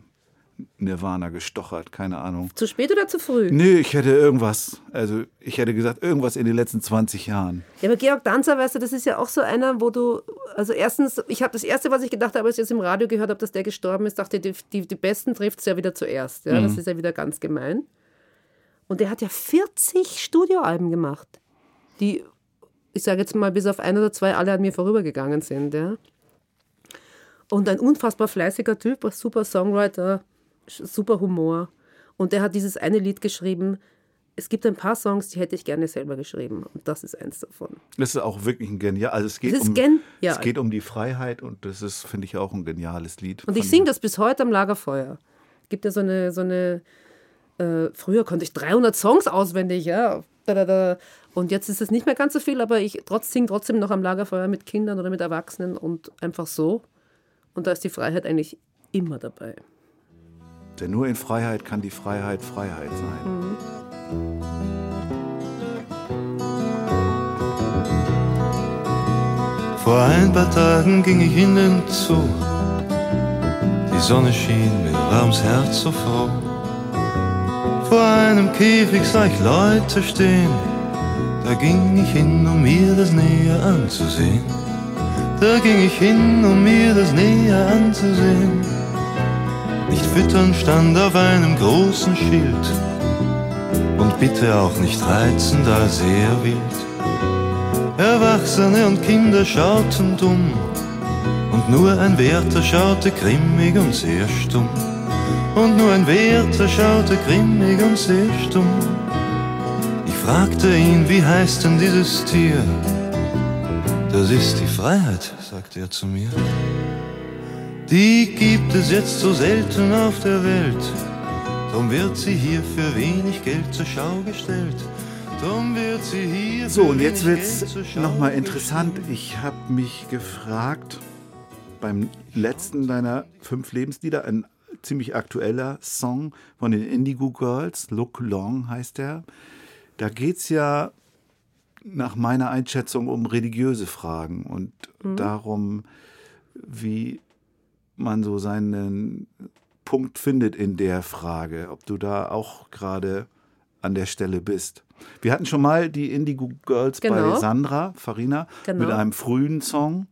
Nirvana gestochert, keine Ahnung. Zu spät oder zu früh? Nee, ich hätte irgendwas, also ich hätte gesagt, irgendwas in den letzten 20 Jahren. Ja, aber Georg Danzer, weißt du, das ist ja auch so einer, wo du, also erstens, ich habe das Erste, was ich gedacht habe, als ich jetzt im Radio gehört habe, dass der gestorben ist, dachte, die, die, die Besten trifft es ja wieder zuerst. Ja? Das ist ja wieder ganz gemein. Und der hat ja 40 Studioalben gemacht, die, ich sage jetzt mal, bis auf ein oder zwei alle an mir vorübergegangen sind. Ja? Und ein unfassbar fleißiger Typ, super Songwriter, super Humor. Und der hat dieses eine Lied geschrieben. Es gibt ein paar Songs, die hätte ich gerne selber geschrieben. Und das ist eins davon. Das ist auch wirklich ein genial. Also es geht um es geht um die Freiheit und das ist finde ich auch ein geniales Lied. Und ich singe das bis heute am Lagerfeuer. Gibt ja so eine, so eine äh, früher konnte ich 300 Songs auswendig, ja. Und jetzt ist es nicht mehr ganz so viel, aber ich trotz, singe trotzdem noch am Lagerfeuer mit Kindern oder mit Erwachsenen und einfach so. Und da ist die Freiheit eigentlich immer dabei. Denn nur in Freiheit kann die Freiheit Freiheit sein. Vor ein paar Tagen ging ich in den Zoo. Die Sonne schien, mir war Herz so froh. Vor einem Käfig sah ich Leute stehen. Da ging ich hin, um mir das näher anzusehen. Da ging ich hin, um mir das näher anzusehen. Nicht füttern stand auf einem großen Schild. Und bitte auch nicht reizen, da sehr wild. Erwachsene und Kinder schauten dumm und nur ein Wärter schaute grimmig und sehr stumm. Und nur ein Wärter schaute grimmig und sehr stumm. Ich fragte ihn, wie heißt denn dieses Tier? Das ist die Freiheit, sagte er zu mir. Die gibt es jetzt so selten auf der Welt. Drum wird sie hier für wenig Geld zur Schau gestellt. Drum wird sie hier So, für und jetzt wenig wird's Geld zur Schau nochmal interessant. Ich habe mich gefragt, beim letzten deiner fünf Lebenslieder, ein ziemlich aktueller Song von den Indigo Girls, Look Long heißt der. Da geht es ja nach meiner Einschätzung um religiöse Fragen und darum, wie man so seinen Punkt findet in der Frage, ob du da auch gerade an der Stelle bist. Wir hatten schon mal die Indigo Girls bei Genau. Sandra Farina Genau. mit einem frühen Song,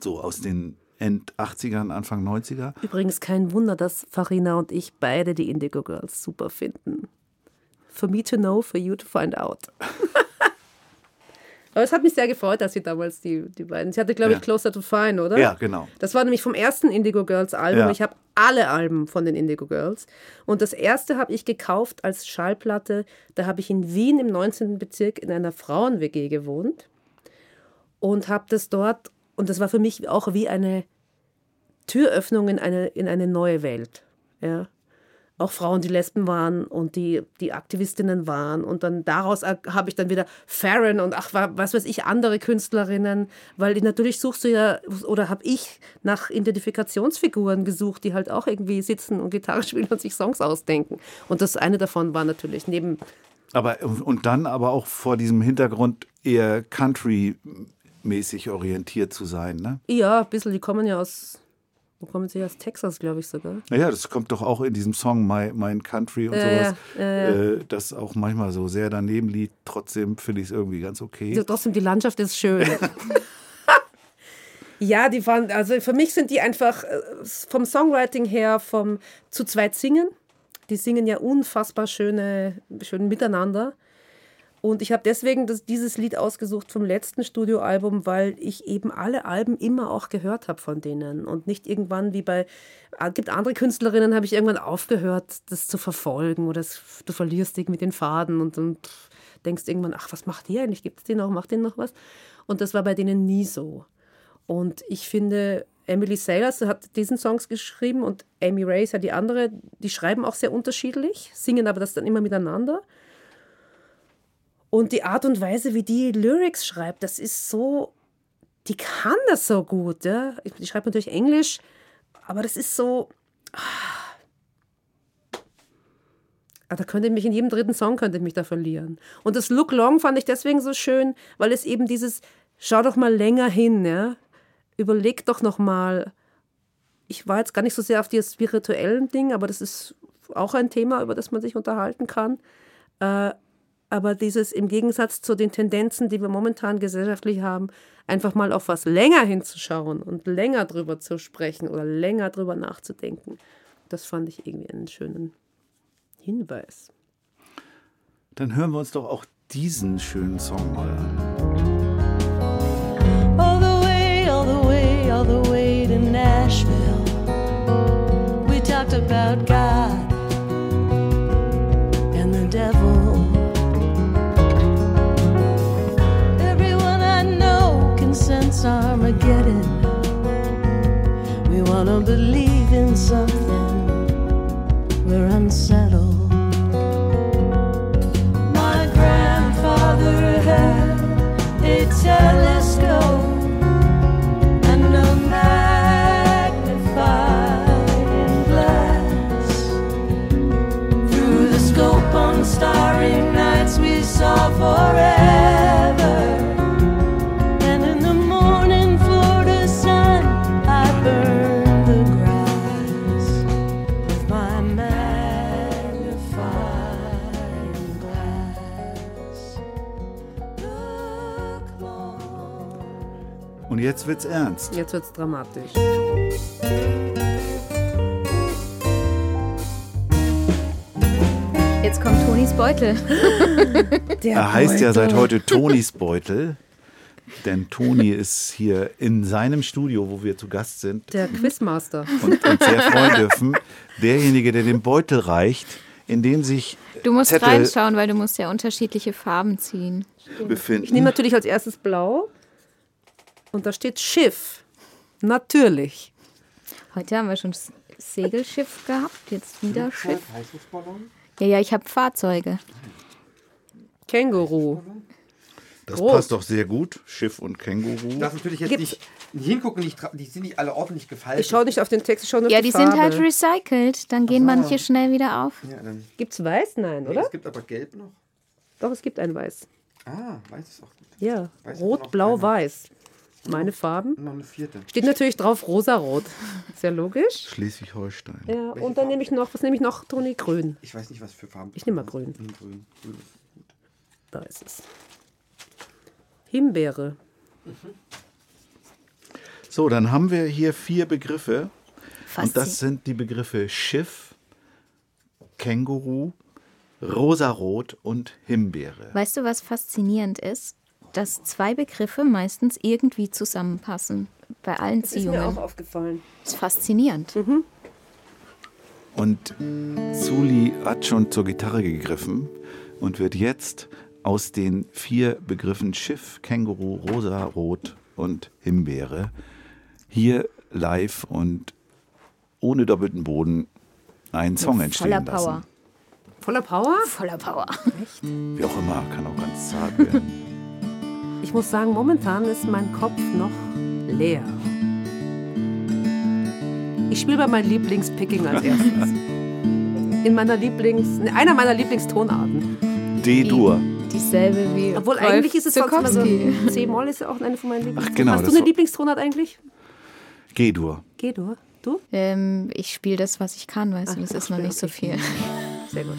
so aus den End 80ern, Anfang 90er. Übrigens kein Wunder, dass Farina und ich beide die Indigo Girls super finden. For me to know, for you to find out. <laughs> Aber es hat mich sehr gefreut, dass sie damals die, die beiden. Sie hatte, glaube ich, Ja. Closer to Fine, oder? Ja, genau. Das war nämlich vom ersten Indigo Girls Album. Ja. Ich habe alle Alben von den Indigo Girls. Und das erste habe ich gekauft als Schallplatte. Da habe ich in Wien im 19. Bezirk in einer Frauen-WG gewohnt. Und habe das dort, und das war für mich auch wie eine Türöffnung in eine, in eine neue Welt. Ja. Auch Frauen, die Lesben waren und die, die Aktivistinnen waren. Und dann daraus habe ich dann wieder Farron und ach, wa- was weiß ich, andere Künstlerinnen. Weil die, natürlich suchst du ja, oder habe ich nach Identifikationsfiguren gesucht, die halt auch irgendwie sitzen und Gitarre spielen und sich Songs ausdenken. Und das eine davon war natürlich neben Aber und dann aber auch vor diesem Hintergrund eher Country-mäßig orientiert zu sein, ne? Ja, ein bisschen, die kommen ja aus, wo kommen sie? Aus Texas, glaube ich sogar. Naja, das kommt doch auch in diesem Song My, Mein Country und Ja, sowas, ja. Äh, das auch manchmal so sehr daneben liegt. Trotzdem finde ich es irgendwie ganz okay. So, trotzdem, die Landschaft ist schön. <laughs> ja, die waren, also für mich sind die einfach äh, vom Songwriting her, vom zu zweit singen. Die singen ja unfassbar schöne, schön miteinander. Und ich habe deswegen das, dieses Lied ausgesucht vom letzten Studioalbum, weil ich eben alle Alben immer auch gehört habe von denen. Und nicht irgendwann wie bei, es gibt andere Künstlerinnen, habe ich irgendwann aufgehört, das zu verfolgen. Oder es, du verlierst dich mit den Faden und dann denkst irgendwann, ach, was macht die eigentlich? Gibt es die noch? Macht die noch was? Und das war bei denen nie so. Und ich finde, Emily Sailors hat diesen Songs geschrieben und Amy ist ja die andere. Die schreiben auch sehr unterschiedlich, singen aber das dann immer miteinander. Und die Art und Weise, wie die Lyrics schreibt, das ist so, die kann das so gut. Ja? Die schreibt natürlich Englisch, aber das ist so. Ah, da könnte ich mich in jedem dritten Song könnte ich mich da verlieren. Und das Look Long fand ich deswegen so schön, weil es eben dieses, schau doch mal länger hin, ja. Überleg doch noch mal. Ich war jetzt gar nicht so sehr auf die spirituellen Ding, aber das ist auch ein Thema, über das man sich unterhalten kann. Äh, aber dieses im Gegensatz zu den Tendenzen, die wir momentan gesellschaftlich haben, einfach mal auf was länger hinzuschauen und länger drüber zu sprechen oder länger drüber nachzudenken, das fand ich irgendwie einen schönen Hinweis. Dann hören wir uns doch auch diesen schönen Song mal an. All the way, all the way, all the way to Nashville. We talked about God wanna get it. We wanna believe in something. We're unsettled. My grandfather had a telescope. starry nights we saw forever. Und jetzt wird's ernst. Jetzt wird's dramatisch. Jetzt kommt Tonis Beutel. <laughs> Er heißt ja seit heute Tonis Beutel. Denn Toni ist hier in seinem Studio, wo wir zu Gast sind Der Quizmaster. und uns sehr freuen dürfen. Derjenige, der den Beutel reicht, in dem sich Du musst Zettel reinschauen, weil du musst ja unterschiedliche Farben ziehen. befinden. Ich nehme natürlich als erstes blau. Und da steht Schiff. Natürlich. Heute haben wir schon das Segelschiff gehabt, jetzt wieder Schiff. Ja, ja, ich habe Fahrzeuge. Känguru. Das groß. passt doch sehr gut. Schiff und Känguru. Ich darf natürlich jetzt Gibt's- nicht, nicht hingucken, nicht, die sind nicht alle ordentlich gefaltet. Ich schaue nicht auf den Text, ich schaue nur Ja, auf die die sind halt recycelt. Dann gehen manche schnell wieder auf. Ja, dann, Gibt's weiß? Nein, nee, oder? Es gibt aber gelb noch. Doch, es gibt ein weiß. Ah, weiß ist auch gut. Ja, Weiß rot, blau, weiß. Meine Farben. Noch eine vierte. Steht natürlich drauf rosarot. Sehr logisch. Schleswig-Holstein. Ja, und dann nehme ich noch, was nehme ich noch? Toni, grün. Ich weiß nicht, was für Farben. Ich nehm mal grün. Hm, grün. grün ist gut. Da ist es. Himbeere. So, dann haben wir hier vier Begriffe. Faszi- Und das sind die Begriffe Schiff, Känguru, Rosarot und Himbeere. Weißt du, was faszinierend ist? Dass zwei Begriffe meistens irgendwie zusammenpassen. Bei allen Das ist mir auch Ziehungen. aufgefallen. Das ist faszinierend. Und Suli hat schon zur Gitarre gegriffen und wird jetzt aus den vier Begriffen Schiff, Känguru, Rosarot und Himbeere hier live und ohne doppelten Boden einen Song entstehen Voller lassen. Power. Voller Power? Voller Power. Wie auch immer, kann auch ganz zart werden. <laughs> Ich muss sagen, momentan ist mein Kopf noch leer. Ich spiele bei meinem Lieblingspicking als erstes. In meiner Lieblings, in einer meiner Lieblingstonarten. D-Dur. Dieselbe wie. Obwohl Rolf eigentlich ist es sonst so. C-Moll ist ja auch eine von meinen Lieblingstonarten. genau, Hast du eine so- Lieblingstonart eigentlich? G-Dur. G-Dur. Du? Ähm, ich spiele das, was ich kann, weißt du, das ist noch nicht so viel. Sehr gut.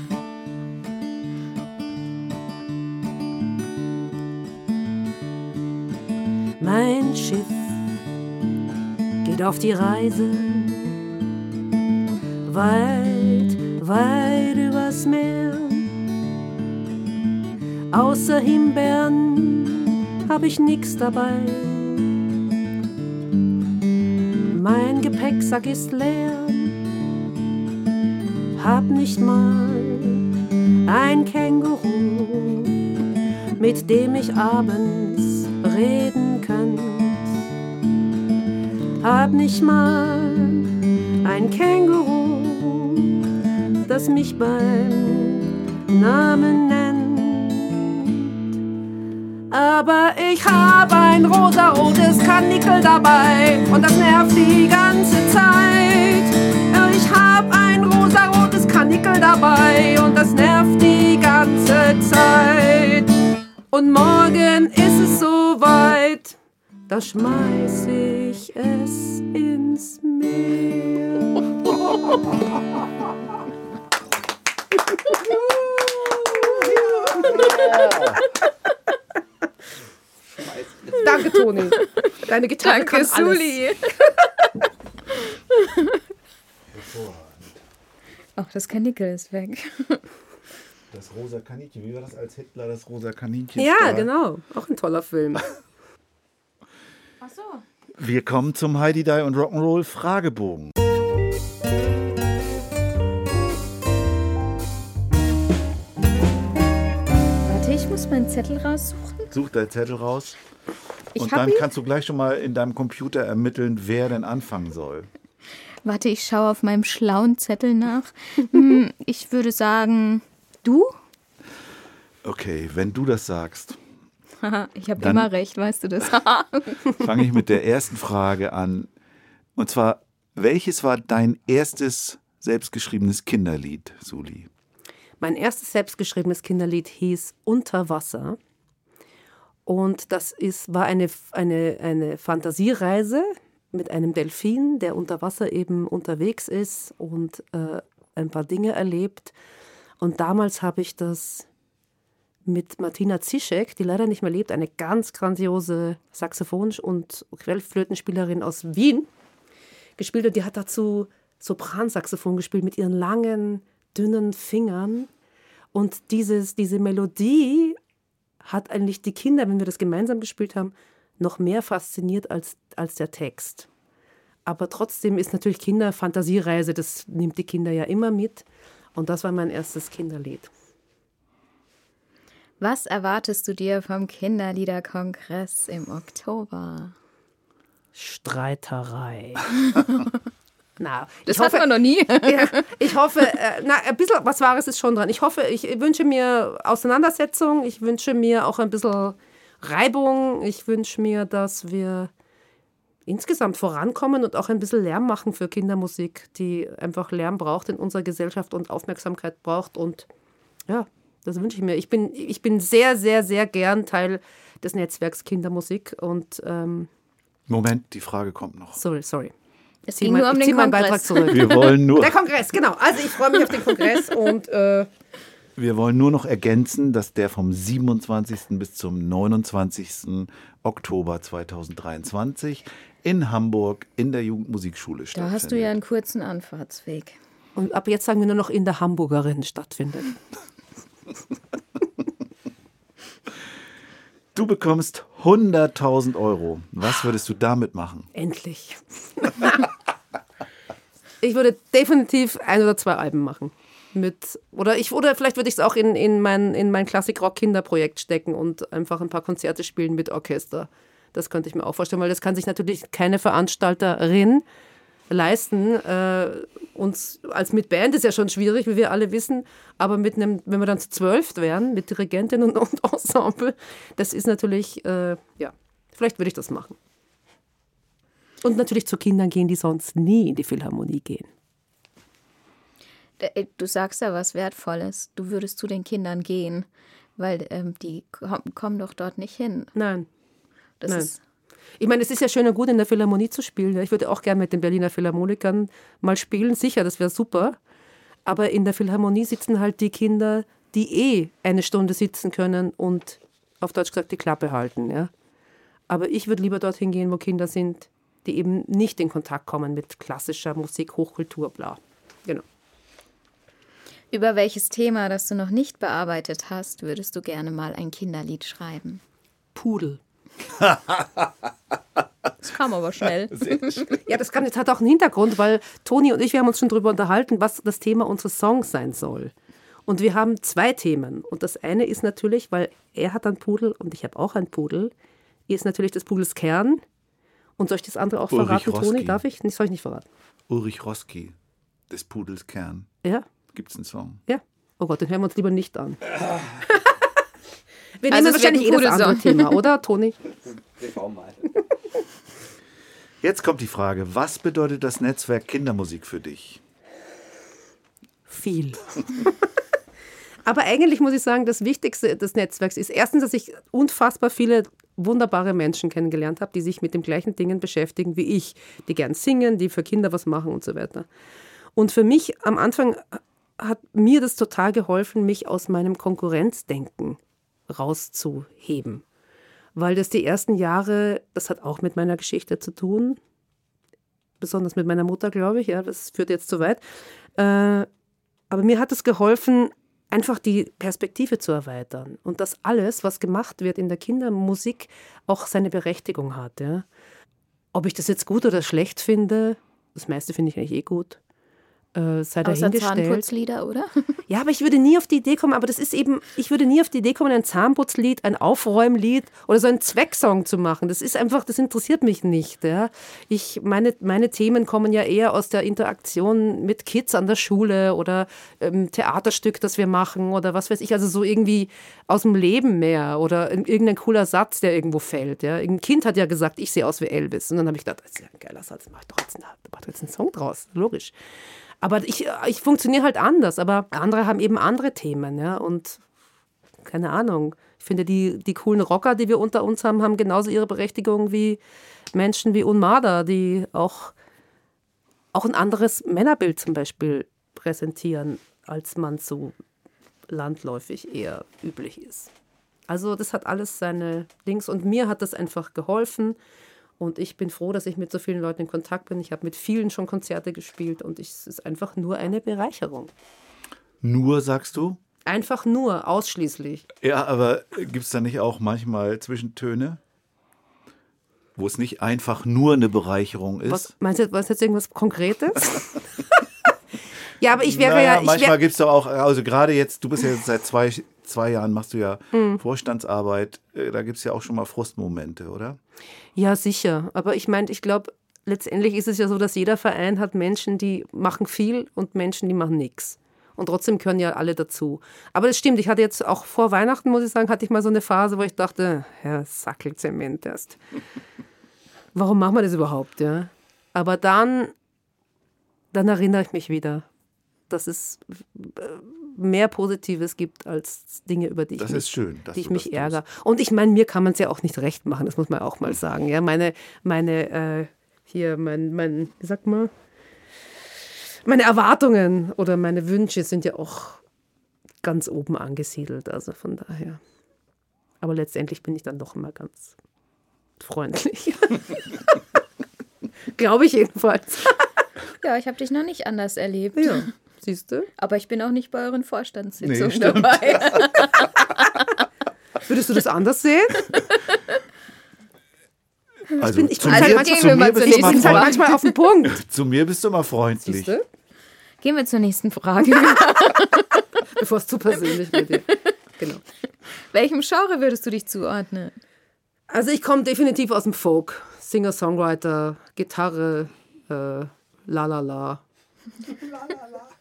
Mein Schiff geht auf die Reise weit, weit übers Meer. Außer Himbeeren hab ich nix dabei. Mein Gepäcksack ist leer hab nicht mal ein Känguru, mit dem ich abends Hab nicht mal ein Känguru, das mich beim Namen nennt. Aber ich hab ein rosarotes Kanickel dabei und das nervt die ganze Zeit. Ich hab ein rosarotes Kanickel dabei und das nervt die ganze Zeit. Und morgen da schmeiß ich es ins Meer. <laughs> Danke, Toni. Deine Gitarre kann alles. <laughs> Ach, das Kanickel ist weg. Das rosa Kaninchen. Wie war das als Hitler, das rosa Kaninchen? Ja, starb? genau. Auch ein toller Film. <laughs> Ach so. Wir kommen zum Heidi Die und Rock'n'Roll Fragebogen. Warte, ich muss meinen Zettel raussuchen. Such deinen Zettel raus. Ich und dann ihn. kannst du gleich schon mal in deinem Computer ermitteln, wer denn anfangen soll. Warte, ich schaue auf meinem schlauen Zettel nach. <laughs> Hm, ich würde sagen, du? Okay, wenn du das sagst, <laughs> ich habe immer recht, weißt du das? <laughs> fange ich mit der ersten Frage an. Und zwar, welches war dein erstes selbstgeschriebenes Kinderlied, Suli? Mein erstes selbstgeschriebenes Kinderlied hieß Unter Wasser. Und das ist, war eine, eine, eine Fantasiereise mit einem Delfin, der unter Wasser eben unterwegs ist und äh, ein paar Dinge erlebt. Und damals habe ich das mit Martina Zischek, die leider nicht mehr lebt, eine ganz grandiose Saxophon- und Quellflötenspielerin aus Wien, gespielt. Und die hat dazu Sopransaxophon gespielt mit ihren langen, dünnen Fingern. Und dieses, diese Melodie hat eigentlich die Kinder, wenn wir das gemeinsam gespielt haben, noch mehr fasziniert als, als der Text. Aber trotzdem ist natürlich Kinderfantasiereise, das nimmt die Kinder ja immer mit. Und das war mein erstes Kinderlied. Was erwartest du dir vom Kinderliederkongress im Oktober? Streiterei. <laughs> Na, Das ich hatten wir hoffe, noch nie. <laughs> ja, ich hoffe, äh, na, ein bisschen was Wahres ist schon dran. Ich hoffe, ich wünsche mir Auseinandersetzung, ich wünsche mir auch ein bisschen Reibung, ich wünsche mir, dass wir insgesamt vorankommen und auch ein bisschen Lärm machen für Kindermusik, die einfach Lärm braucht in unserer Gesellschaft und Aufmerksamkeit braucht. Und ja, das wünsche ich mir. Ich bin, ich bin sehr, sehr, sehr gern Teil des Netzwerks Kindermusik und ähm, Moment, die Frage kommt noch. sorry, sorry. Es Zieh ging mein, nur um ich den zieh meinen Kongress. Beitrag zurück. Wir wollen nur, Der Kongress, genau. Also ich freue mich auf den Kongress und äh, Wir wollen nur noch ergänzen, dass der vom 27. bis zum 29. Oktober 2023 in Hamburg in der Jugendmusikschule Da stattfindet. hast du ja einen kurzen Anfahrtsweg. Und ab jetzt sagen wir nur noch in der Hamburgerin stattfindet. <laughs> <laughs> Du bekommst 100.000 Euro. Was würdest du damit machen? Endlich. <laughs> ich würde definitiv ein oder zwei Alben machen. Mit, oder, ich, oder vielleicht würde ich es auch in, in mein, in mein Klassik-Rock-Kinderprojekt stecken und einfach ein paar Konzerte spielen mit Orchester. Das könnte ich mir auch vorstellen, weil das kann sich natürlich keine Veranstalterin leisten. Äh, uns als mit Band ist ja schon schwierig, wie wir alle wissen, aber mit einem, wenn wir dann zu zwölf wären, mit Dirigentin und, <laughs> und Ensemble, das ist natürlich, äh, ja, vielleicht würde ich das machen. Und natürlich zu Kindern gehen, die sonst nie in die Philharmonie gehen. Äh, Du sagst ja was Wertvolles. Du würdest zu den Kindern gehen, weil ähm, die kom kommen doch dort nicht hin. Nein. Das Nein. ist Ich meine, es ist ja schön und gut, in der Philharmonie zu spielen. Ich würde auch gerne mit den Berliner Philharmonikern mal spielen, sicher, das wäre super. Aber in der Philharmonie sitzen halt die Kinder, die eh eine Stunde sitzen können und auf Deutsch gesagt die Klappe halten. Ja. Aber ich würde lieber dorthin gehen, wo Kinder sind, die eben nicht in Kontakt kommen mit klassischer Musik, Hochkultur, bla. Genau. über welches Thema, das du noch nicht bearbeitet hast, würdest du gerne mal ein Kinderlied schreiben? Pudel. Das kam aber schnell. <laughs> Ja, das kann, jetzt hat auch einen Hintergrund, weil Toni und ich, wir haben uns schon darüber unterhalten, was das Thema unseres Songs sein soll. Und wir haben zwei Themen. Und das eine ist natürlich, weil er hat einen Pudel und ich habe auch einen Pudel, ist natürlich des Pudels Kern. Und soll ich das andere auch Ulrich verraten, Toni? Roski. Darf ich? Nee, soll ich nicht verraten. Ulrich Roski, des Pudels Kern. Ja? Gibt's einen Song? Ja. Oh Gott, den hören wir uns lieber nicht an. <laughs> Wir Also nehmen wahrscheinlich ein eh das andere. Thema, <laughs> oder, Toni? Mal. Jetzt kommt die Frage, was bedeutet das Netzwerk Kindermusik für dich? Viel. <laughs> Aber eigentlich muss ich sagen, das Wichtigste des Netzwerks ist erstens, dass ich unfassbar viele wunderbare Menschen kennengelernt habe, die sich mit den gleichen Dingen beschäftigen wie ich, die gern singen, die für Kinder was machen und so weiter. Und für mich am Anfang hat mir das total geholfen, mich aus meinem Konkurrenzdenken rauszuheben. Weil das die ersten Jahre, das hat auch mit meiner Geschichte zu tun, besonders mit meiner Mutter, glaube ich, ja, das führt jetzt zu weit. Äh, aber mir hat es geholfen, einfach die Perspektive zu erweitern und dass alles, was gemacht wird in der Kindermusik, auch seine Berechtigung hat. Ja. Ob ich das jetzt gut oder schlecht finde, das meiste finde ich eigentlich eh gut. Äh, sei Außer dahingestellt. Zahnputzlieder, oder? <laughs> Ja, aber ich würde nie auf die Idee kommen, aber das ist eben, ich würde nie auf die Idee kommen, ein Zahnputzlied, ein Aufräumlied oder so einen Zwecksong zu machen. Das ist einfach, das interessiert mich nicht. Ja. Ich, meine, meine Themen kommen ja eher aus der Interaktion mit Kids an der Schule oder ähm, Theaterstück, das wir machen oder was weiß ich, also so irgendwie aus dem Leben mehr oder in- irgendein cooler Satz, der irgendwo fällt. Ja. Ein Kind hat ja gesagt, ich sehe aus wie Elvis. Und dann habe ich gedacht, das ist ja ein geiler Satz, mach doch jetzt, einen- mach doch jetzt einen Song draus, logisch. Aber ich, ich funktioniere halt anders. Aber andere haben eben andere Themen. Ja? Und keine Ahnung. Ich finde, die, die coolen Rocker, die wir unter uns haben, haben genauso ihre Berechtigung wie Menschen wie Unmada, die auch, auch ein anderes Männerbild zum Beispiel präsentieren, als man so landläufig eher üblich ist. Also das hat alles seine Dings und mir hat das einfach geholfen und ich bin froh, dass ich mit so vielen Leuten in Kontakt bin. Ich habe mit vielen schon Konzerte gespielt und ich, es ist einfach nur eine Bereicherung. Nur, sagst du? Einfach nur, ausschließlich. Ja, aber gibt es da nicht auch manchmal Zwischentöne? Wo es nicht einfach nur eine Bereicherung ist? Was, meinst du, was jetzt irgendwas Konkretes? <laughs> ja, aber ich wäre naja, ja. Ich manchmal wär, gibt es doch auch, also gerade jetzt, du bist ja jetzt seit zwei, zwei Jahren, machst du ja Hm. Vorstandsarbeit, äh, da gibt es ja auch schon mal Frustmomente, oder? ja, sicher. Aber ich meine, ich glaube, letztendlich ist es ja so, dass jeder Verein hat Menschen, die machen viel und Menschen, die machen nichts. Und trotzdem gehören ja alle dazu. Aber das stimmt, ich hatte jetzt auch vor Weihnachten, muss ich sagen, hatte ich mal so eine Phase, wo ich dachte, ja, Sackelzement erst. <laughs> Warum machen wir das überhaupt, ja? Aber dann, dann erinnere ich mich wieder, dass es äh, mehr Positives gibt als Dinge, über die ich Das mich, ist schön, dass die ich mich das ärgere. Und ich meine, mir kann man es ja auch nicht recht machen, das muss man auch mal sagen. Ja, meine, meine, äh, hier, mein, mein, wie sagt man, meine Erwartungen oder meine Wünsche sind ja auch ganz oben angesiedelt. Also von daher. Aber letztendlich bin ich dann doch immer ganz freundlich. <laughs> Glaube ich jedenfalls. Ja, ich habe dich noch nicht anders erlebt. Ja, siehst du? Aber ich bin auch nicht bei euren Vorstandssitzungen Nee, dabei. <laughs> Würdest du das anders sehen? Also, bin- ich zu, bin halt manchmal- <laughs> zu, mir bist du halt manchmal auf den Punkt. zu mir bist du immer freundlich. Siehst du? Gehen wir zur nächsten Frage. <laughs> Bevor es zu persönlich wird. Genau. Welchem Genre würdest du dich zuordnen? Also ich komme definitiv aus dem Folk. Singer, Songwriter, Gitarre, äh, la la la.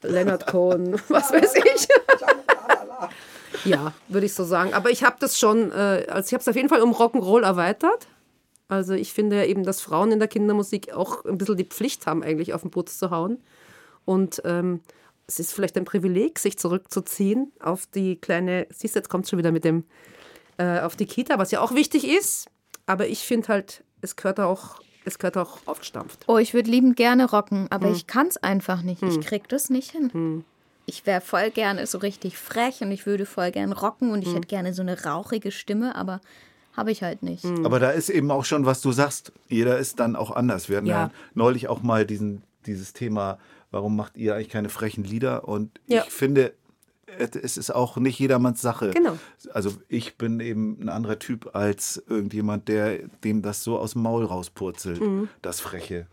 Leonard Cohen, <laughs> was weiß ich. ja, würde ich so sagen. Aber ich habe das schon, äh, also ich habe es auf jeden Fall um Rock'n'Roll erweitert. Also ich finde ja eben, dass Frauen in der Kindermusik auch ein bisschen die Pflicht haben, eigentlich auf den Putz zu hauen. Und ähm, es ist vielleicht ein Privileg, sich zurückzuziehen auf die kleine, siehst du, jetzt kommt schon wieder mit dem, äh, auf die Kita, was ja auch wichtig ist. Aber ich finde halt, es gehört auch, es gehört auch aufgestampft. Oh, ich würde liebend gerne rocken, aber Hm. ich kann es einfach nicht. Ich krieg das nicht hin. Ich wäre voll gerne so richtig frech und ich würde voll gern rocken und ich Hm. hätte gerne so eine rauchige Stimme, aber habe ich halt nicht. Hm. Aber da ist eben auch schon, was du sagst. Jeder ist dann auch anders. Wir hatten ja, Ja. neulich auch mal diesen, dieses Thema, warum macht ihr eigentlich keine frechen Lieder? Und Ja. ich finde, es ist auch nicht jedermanns Sache. Genau. Also ich bin eben ein anderer Typ als irgendjemand, der dem das so aus dem Maul rauspurzelt, Mhm. das Freche.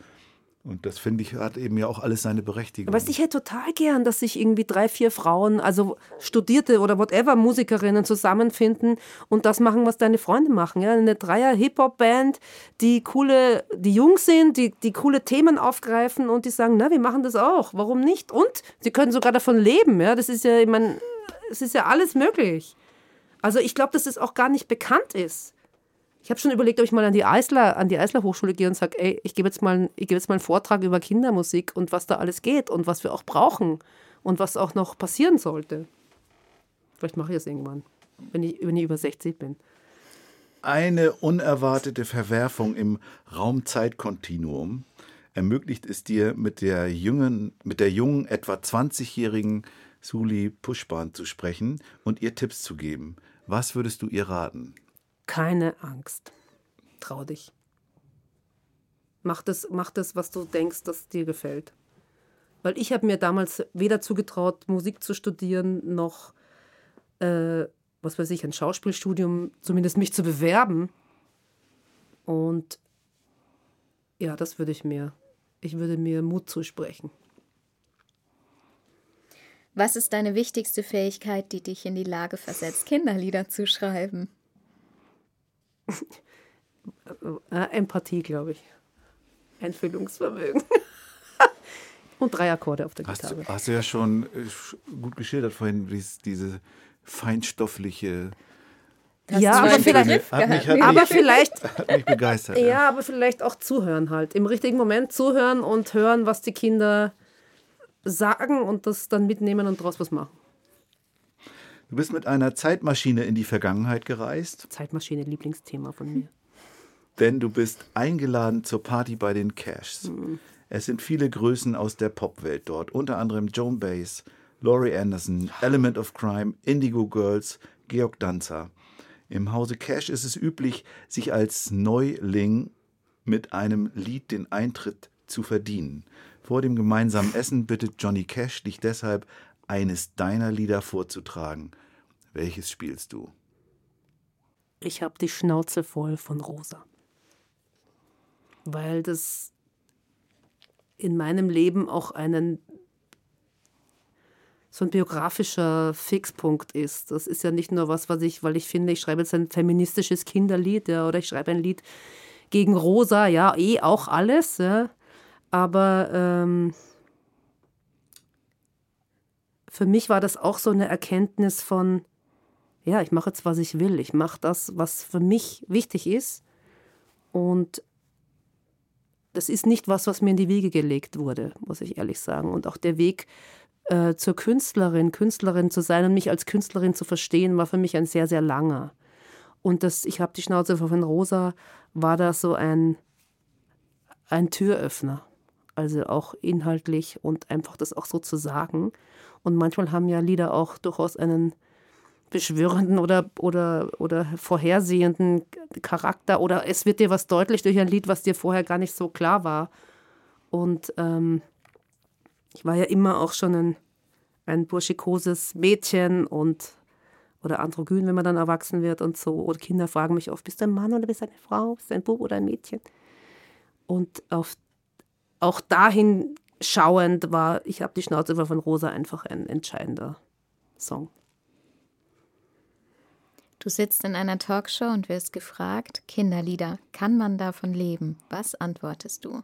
Und das finde ich, hat eben ja auch alles seine Berechtigung. Du, ich hätte total gern, dass sich irgendwie drei, vier Frauen, also Studierte oder whatever, Musikerinnen zusammenfinden und das machen, was deine Freunde machen. Ja? Eine Dreier-Hip-Hop-Band, die coole, die jung sind, die, die coole Themen aufgreifen und die sagen, na, wir machen das auch. Warum nicht? Und sie können sogar davon leben. Ja? Das ist ja, ich meine, es ist ja alles möglich. Also ich glaube, dass es auch gar nicht bekannt ist. Ich habe schon überlegt, ob ich mal an die Eisler, an die Eisler Hochschule gehe und sage, ey, ich gebe jetzt, mal, gebe jetzt mal einen Vortrag über Kindermusik und was da alles geht und was wir auch brauchen und was auch noch passieren sollte. Vielleicht mache ich das irgendwann, wenn ich, wenn ich über 60 bin. Eine unerwartete Verwerfung im Raumzeitkontinuum ermöglicht es dir, mit der jungen, mit der jungen, etwa 20-jährigen Suli Pushpan zu sprechen und ihr Tipps zu geben. Was würdest du ihr raten? Keine Angst. Trau dich. Mach das, mach das, was du denkst, das dir gefällt. Weil ich habe mir damals weder zugetraut, Musik zu studieren, noch, äh, was weiß ich, ein Schauspielstudium, zumindest mich zu bewerben. Und ja, das würde ich mir, ich würde mir Mut zusprechen. Was ist deine wichtigste Fähigkeit, die dich in die Lage versetzt, Kinderlieder zu schreiben? <laughs> Äh, Empathie, glaube ich. Einfühlungsvermögen. <laughs> Und drei Akkorde auf der Hast, Gitarre. du- hast du ja schon äh, gut geschildert vorhin, dies, diese feinstoffliche. Ja, du aber vielleicht, Hat mich, hat aber mich, vielleicht, <laughs> hat mich begeistert. Ja, aber vielleicht auch zuhören halt. Im richtigen Moment zuhören und hören, was die Kinder sagen und das dann mitnehmen und daraus was machen. Du bist mit einer Zeitmaschine in die Vergangenheit gereist, Zeitmaschine, Lieblingsthema von mir. <laughs> denn du bist eingeladen zur Party bei den Cashs. Es sind viele Größen aus der Popwelt dort, unter anderem Joan Baez, Laurie Anderson, Element of Crime, Indigo Girls, Georg Danzer. Im Hause Cash ist es üblich, sich als Neuling mit einem Lied den Eintritt zu verdienen. Vor dem gemeinsamen Essen bittet Johnny Cash dich deshalb, eines deiner Lieder vorzutragen. Welches spielst du? Ich habe die Schnauze voll von Rosa. Weil das in meinem Leben auch einen so ein biografischer Fixpunkt ist. Das ist ja nicht nur was, was ich, weil ich finde, ich schreibe jetzt ein feministisches Kinderlied, ja, oder ich schreibe ein Lied gegen Rosa, ja, eh auch alles, ja. Aber ähm, für mich war das auch so eine Erkenntnis von, ja, ich mache jetzt, was ich will. Ich mache das, was für mich wichtig ist. Und das ist nicht was, was mir in die Wiege gelegt wurde, muss ich ehrlich sagen. Und auch der Weg äh, zur Künstlerin, Künstlerin zu sein und mich als Künstlerin zu verstehen, war für mich ein sehr, sehr langer. Und das, ich habe die Schnauze von Rosa, war da so ein, ein Türöffner. Also auch inhaltlich und einfach das auch so zu sagen. Und manchmal haben ja Lieder auch durchaus einen beschwörenden oder, oder, oder vorhersehenden Charakter oder es wird dir was deutlich durch ein Lied, was dir vorher gar nicht so klar war. Und ähm, ich war ja immer auch schon ein, ein burschikoses Mädchen und oder androgyn, wenn man dann erwachsen wird und so. Oder Kinder fragen mich oft, bist du ein Mann oder bist du eine Frau? Bist du ein Bub oder ein Mädchen? Und auf, auch dahin schauend war, ich habe die Schnauze voll von Rosa einfach ein entscheidender Song. Du sitzt in einer Talkshow und wirst gefragt, Kinderlieder, kann man davon leben? Was antwortest du?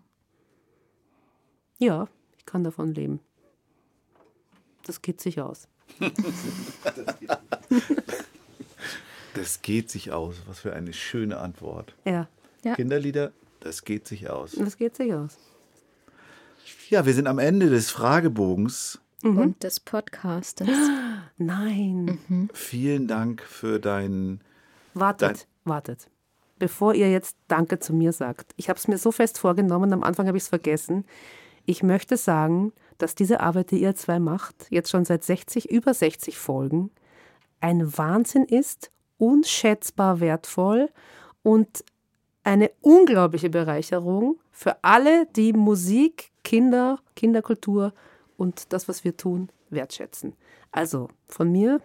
Ja, ich kann davon leben. Das geht sich aus. <laughs> Das geht sich aus. Was für eine schöne Antwort. Ja, Ja. Kinderlieder, das geht sich aus. das geht sich aus. Ja, wir sind am Ende des Fragebogens. Und des Podcastes. <gasps> Nein, Vielen Dank für deinen. wartet, Dein- wartet. Bevor ihr jetzt Danke zu mir sagt, ich habe es mir so fest vorgenommen, am Anfang habe ich es vergessen. Ich möchte sagen, dass diese Arbeit, die ihr zwei macht, jetzt schon seit 60, über 60 Folgen, ein Wahnsinn ist, unschätzbar wertvoll und eine unglaubliche Bereicherung für alle, die Musik, Kinder, Kinderkultur und das, was wir tun, wertschätzen. Also von mir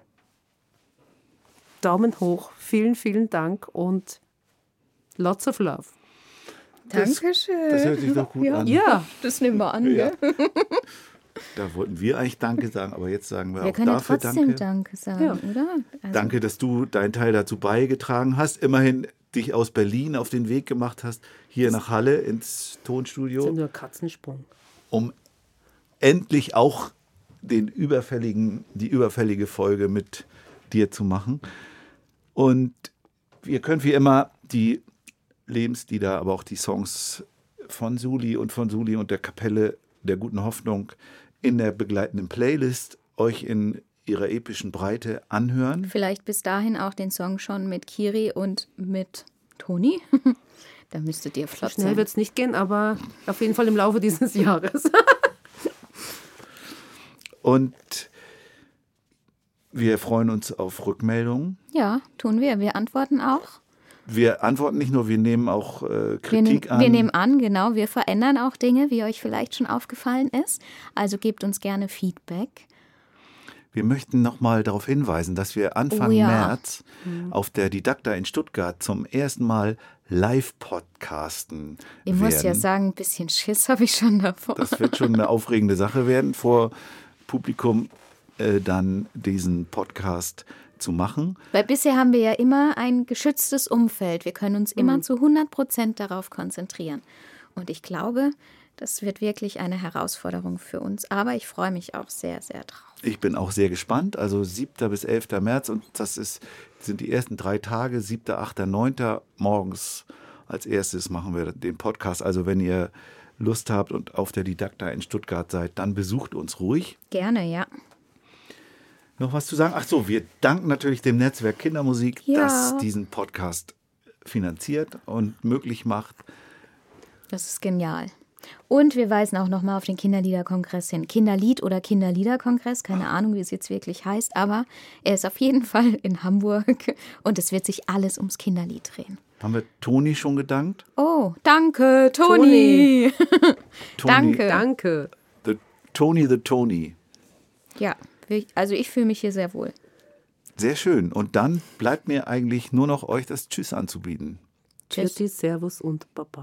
Daumen hoch, vielen, vielen Dank und lots of love. Dankeschön. Das hört sich doch gut an. Ja, Das nehmen wir an, Ja. gell? <laughs> Da wollten wir eigentlich Danke sagen, aber jetzt sagen wir, Wir auch können ja dafür trotzdem Danke. Danke sagen, oder? Also, Danke, dass du deinen Teil dazu beigetragen hast. Immerhin dich aus Berlin auf den Weg gemacht hast, hier nach Halle ins Tonstudio, nur Katzensprung. um endlich auch den überfälligen, die überfällige Folge mit dir zu machen. Und ihr könnt wie immer die Lebenslieder, aber auch die Songs von Suli und von Suli und der Kapelle der guten Hoffnung in der begleitenden Playlist euch in ihrer epischen Breite anhören. Vielleicht bis dahin auch den Song schon mit Kiri und mit Toni. <laughs> da müsstet ihr flott Schnell sein. wird es nicht gehen, aber auf jeden Fall im Laufe dieses <laughs> Jahres. Und wir freuen uns auf Rückmeldungen. Ja, tun wir. Wir antworten auch. Wir antworten nicht nur, wir nehmen auch äh, Wir, nehm, Kritik an. wir nehmen an, genau. Wir verändern auch Dinge, wie euch vielleicht schon aufgefallen ist. Also gebt uns gerne Feedback. Wir möchten nochmal darauf hinweisen, dass wir Anfang Oh ja. März auf der Didakta in Stuttgart zum ersten Mal live podcasten Ich werden. muss ja sagen, ein bisschen Schiss habe ich schon davor. Das wird schon eine <laughs> aufregende Sache werden, vor Publikum äh, dann diesen Podcast zu machen. Weil bisher haben wir ja immer ein geschütztes Umfeld. Wir können uns immer zu 100 Prozent darauf konzentrieren. Und ich glaube, das wird wirklich eine Herausforderung für uns. Aber ich freue mich auch sehr, sehr drauf. Ich bin auch sehr gespannt. Also 7. bis 11. März und das ist, sind die ersten drei Tage, 7., 8., 9. morgens. Als erstes machen wir den Podcast. Also wenn ihr Lust habt und auf der Didakta in Stuttgart seid, dann besucht uns ruhig. Gerne, ja. Noch was zu sagen? Ach so, wir danken natürlich dem Netzwerk Kindermusik, Ja. das diesen Podcast finanziert und möglich macht. Das ist genial. Und wir weisen auch nochmal auf den Kinderliederkongress hin. Kinderlied oder Kinderliederkongress, keine Ahnung, wie es jetzt wirklich heißt, aber er ist auf jeden Fall in Hamburg und es wird sich alles ums Kinderlied drehen. Haben wir Toni schon gedankt? Oh, danke, Toni. Toni, <laughs> Danke. Danke. The, Toni the Tony. Ja, also ich fühle mich hier sehr wohl. Sehr schön. Und dann bleibt mir eigentlich nur noch euch das Tschüss anzubieten. Tschüss. Tschüssi, Servus und Baba.